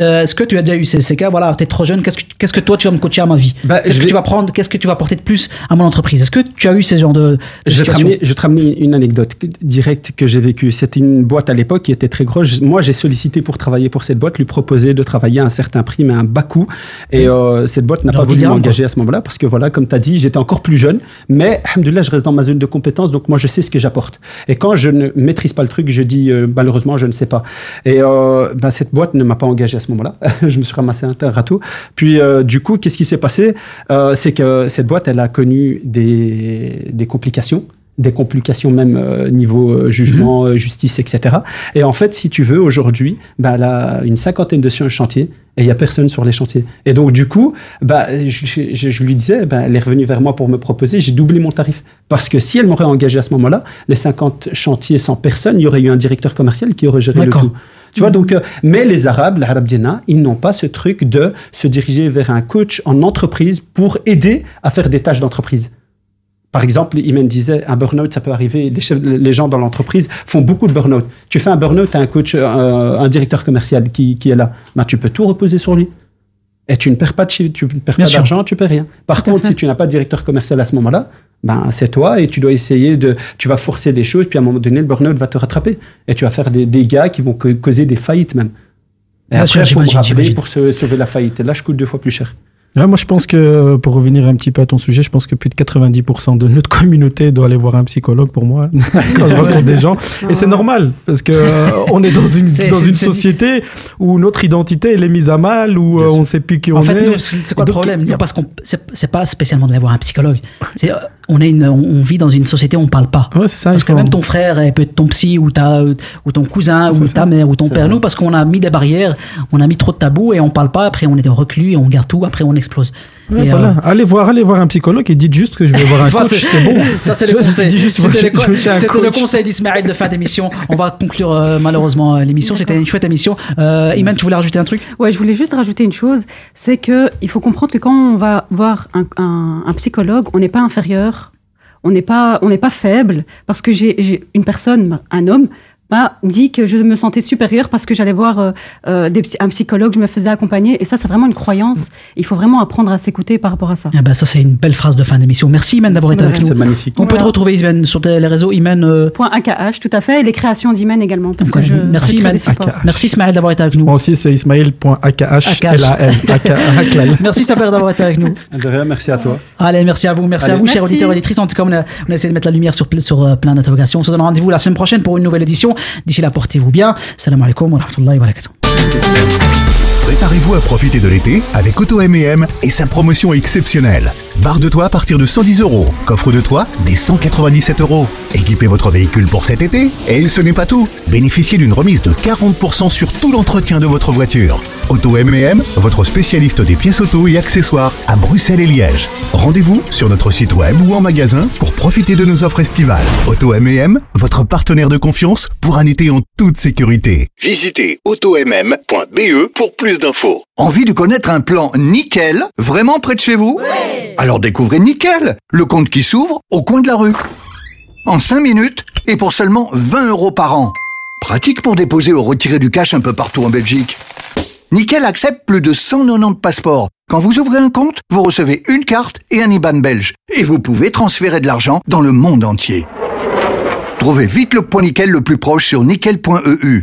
Speaker 2: Euh, est-ce que tu as déjà eu ces, ces cas? Voilà, tu es trop jeune, qu'est-ce que, qu'est-ce que toi tu vas me coacher à ma vie?
Speaker 5: Bah,
Speaker 2: Qu'est-ce que tu vas prendre? Qu'est-ce que tu vas apporter de plus à mon entreprise? Est-ce que tu as eu ces genres de, de
Speaker 5: Je vais, ramener, je vais te ramener une anecdote directe que j'ai vécue. C'était une boîte à l'époque qui était très grosse. Moi, j'ai sollicité pour travailler pour cette boîte, lui proposer de travailler à un certain prix, mais à un bas coût. Et euh, cette boîte n'a pas voulu
Speaker 2: 10 dirhams,
Speaker 5: m'engager à ce moment-là parce que, voilà, comme tu as dit, j'étais encore plus jeune. Mais, alhamdoulilah, je reste dans ma zone de compétence, donc moi, je sais ce que j'apporte. Et quand je ne maîtrise pas le truc, je dis, euh, malheureusement, je ne sais pas. Et euh, ben, cette boîte ne m'a pas engagé à ce moment-là. je me suis ramassé un râteau. Puis, euh, du coup, qu'est-ce qui s'est passé? Euh, C'est que cette boîte, elle a connu des, des complications des complications même euh, niveau euh, jugement, euh, justice, etc. Et en fait, si tu veux, aujourd'hui, bah, elle a une cinquantaine de ch- chantiers et il n'y a personne sur les chantiers. Et donc, du coup, bah, je, je- je lui disais, bah, elle est revenue vers moi pour me proposer, j'ai doublé mon tarif. Parce que si elle m'aurait engagé à ce moment-là, les 50 chantiers sans personne, il y aurait eu un directeur commercial qui aurait géré le tout. Tu vois, donc, euh, mais les Arabes, l'Arab Dina, ils n'ont pas ce truc de se diriger vers un coach en entreprise pour aider à faire des tâches d'entreprise. Par exemple, Imen disait, un burn-out, ça peut arriver. Les, chefs- les gens dans l'entreprise font beaucoup de burn-out. Tu fais un burn-out, un coach, euh, un directeur commercial qui, qui est là. Ben, tu peux tout reposer sur lui. Et tu ne perds pas de chiffre, tu ne perds
Speaker 2: Bien
Speaker 5: pas d'argent, tu perds rien. Par contre, si tu n'as pas de directeur commercial à ce moment-là, ben, c'est toi et tu dois essayer de. Tu vas forcer des choses, puis à un moment donné, le burn-out va te rattraper. Et tu vas faire des dégâts qui vont ca- causer des faillites même. Et
Speaker 2: Bien
Speaker 5: après,
Speaker 2: sûr,
Speaker 5: il faut me
Speaker 2: j'imagine,
Speaker 5: rappeler
Speaker 2: j'imagine.
Speaker 5: pour sauver la faillite. Et là, je coûte deux fois plus cher.
Speaker 11: Ouais, moi, je pense que, euh, pour revenir un petit peu à ton sujet, je pense que plus de 90% de notre communauté doit aller voir un psychologue pour moi, quand je rencontre des gens. Et c'est normal, parce que euh, on est dans une, dans une société où notre identité, elle est mise à mal, où euh, on ne sait plus qui on
Speaker 2: En fait,
Speaker 11: est.
Speaker 2: nous, c'est c'est quoi le problème? Parce qu'on c'est pas spécialement d'aller voir un psychologue. Euh, on est une, on vit dans une société où on parle pas.
Speaker 11: Ouais, c'est ça.
Speaker 2: Parce que même ton frère elle peut être ton psy ou ta ou ton cousin ou ta mère ou ton père.
Speaker 11: vrai.
Speaker 2: Nous, parce qu'on a mis des barrières, on a mis trop de tabous et on parle pas. Après, on est reclus et on garde tout. Après, on explose.
Speaker 11: Ouais, voilà.
Speaker 2: euh,
Speaker 11: Allez voir, allez voir un psychologue et dites juste que je vais voir un coach,
Speaker 2: c'est-
Speaker 11: c'est bon.
Speaker 2: Ça, c'est le conseil. C'était le, conseil d'Ismaël de fin d'émission. On va conclure euh, malheureusement euh, l'émission. C'était une chouette émission. Euh, Iman, tu voulais rajouter un truc?
Speaker 6: Ouais, je voulais juste rajouter une chose, c'est que il faut comprendre que quand on va voir un, un- un psychologue, on n'est pas inférieur, on n'est pas, on n'est pas faible, parce que j'ai j'ai une personne, un homme, m'a dit que je me sentais supérieure parce que j'allais voir euh, euh, des un psychologue, je me faisais accompagner. Et ça, c'est vraiment une croyance. Il faut vraiment apprendre à s'écouter par rapport à ça.
Speaker 2: Ah bah, ça, c'est une belle phrase de fin d'émission. Merci, Imen, d'avoir été
Speaker 6: Ouais,
Speaker 2: avec nous.
Speaker 6: c'est magnifique.
Speaker 2: On peut te retrouver, Imen, sur tes- les réseaux. Imen. euh,
Speaker 6: Point AKH, tout à fait. Et les créations d'Imen également. Parce que je,
Speaker 2: Merci, Imen. Merci, Ismaël, d'avoir été avec nous.
Speaker 11: Moi aussi, c'est ismail.akh.lal.
Speaker 2: Merci, Saper, d'avoir été avec nous.
Speaker 5: De rien, merci à toi.
Speaker 2: Allez, merci à vous, merci à vous, chers auditeurs et auditrices. En tout cas, on a, on a essayé de mettre la lumière sur, sur euh, plein d'interrogations. On se donne rendez-vous la semaine prochaine pour une nouvelle édition. D'ici là, portez-vous bien. Salam alaikum wa rahmatullahi wa barakatuh.
Speaker 15: Préparez-vous à profiter de l'été avec Auto M&M et sa promotion exceptionnelle. Barre de toit à partir de 110 euros. Coffre de toit des 197 euros. Équipez votre véhicule pour cet été. Et ce n'est pas tout. Bénéficiez d'une remise de 40% sur tout l'entretien de votre voiture. Auto M&M, votre spécialiste des pièces auto et accessoires à Bruxelles et Liège. Rendez-vous sur notre site web ou en magasin pour profiter de nos offres estivales. Auto M&M, votre partenaire de confiance pour un été en toute sécurité.
Speaker 4: Visitez automm.be pour plus d'infos.
Speaker 16: Envie de connaître un plan nickel, vraiment près de chez vous? Alors découvrez Nickel, le compte qui s'ouvre au coin de la rue. En 5 minutes et pour seulement 20 euros par an. Pratique pour déposer ou retirer du cash un peu partout en Belgique. Nickel accepte plus de 190 passeports. Quand vous ouvrez un compte, vous recevez une carte et un IBAN belge. Et vous pouvez transférer de l'argent dans le monde entier. Trouvez vite le point nickel le plus proche sur nickel.eu.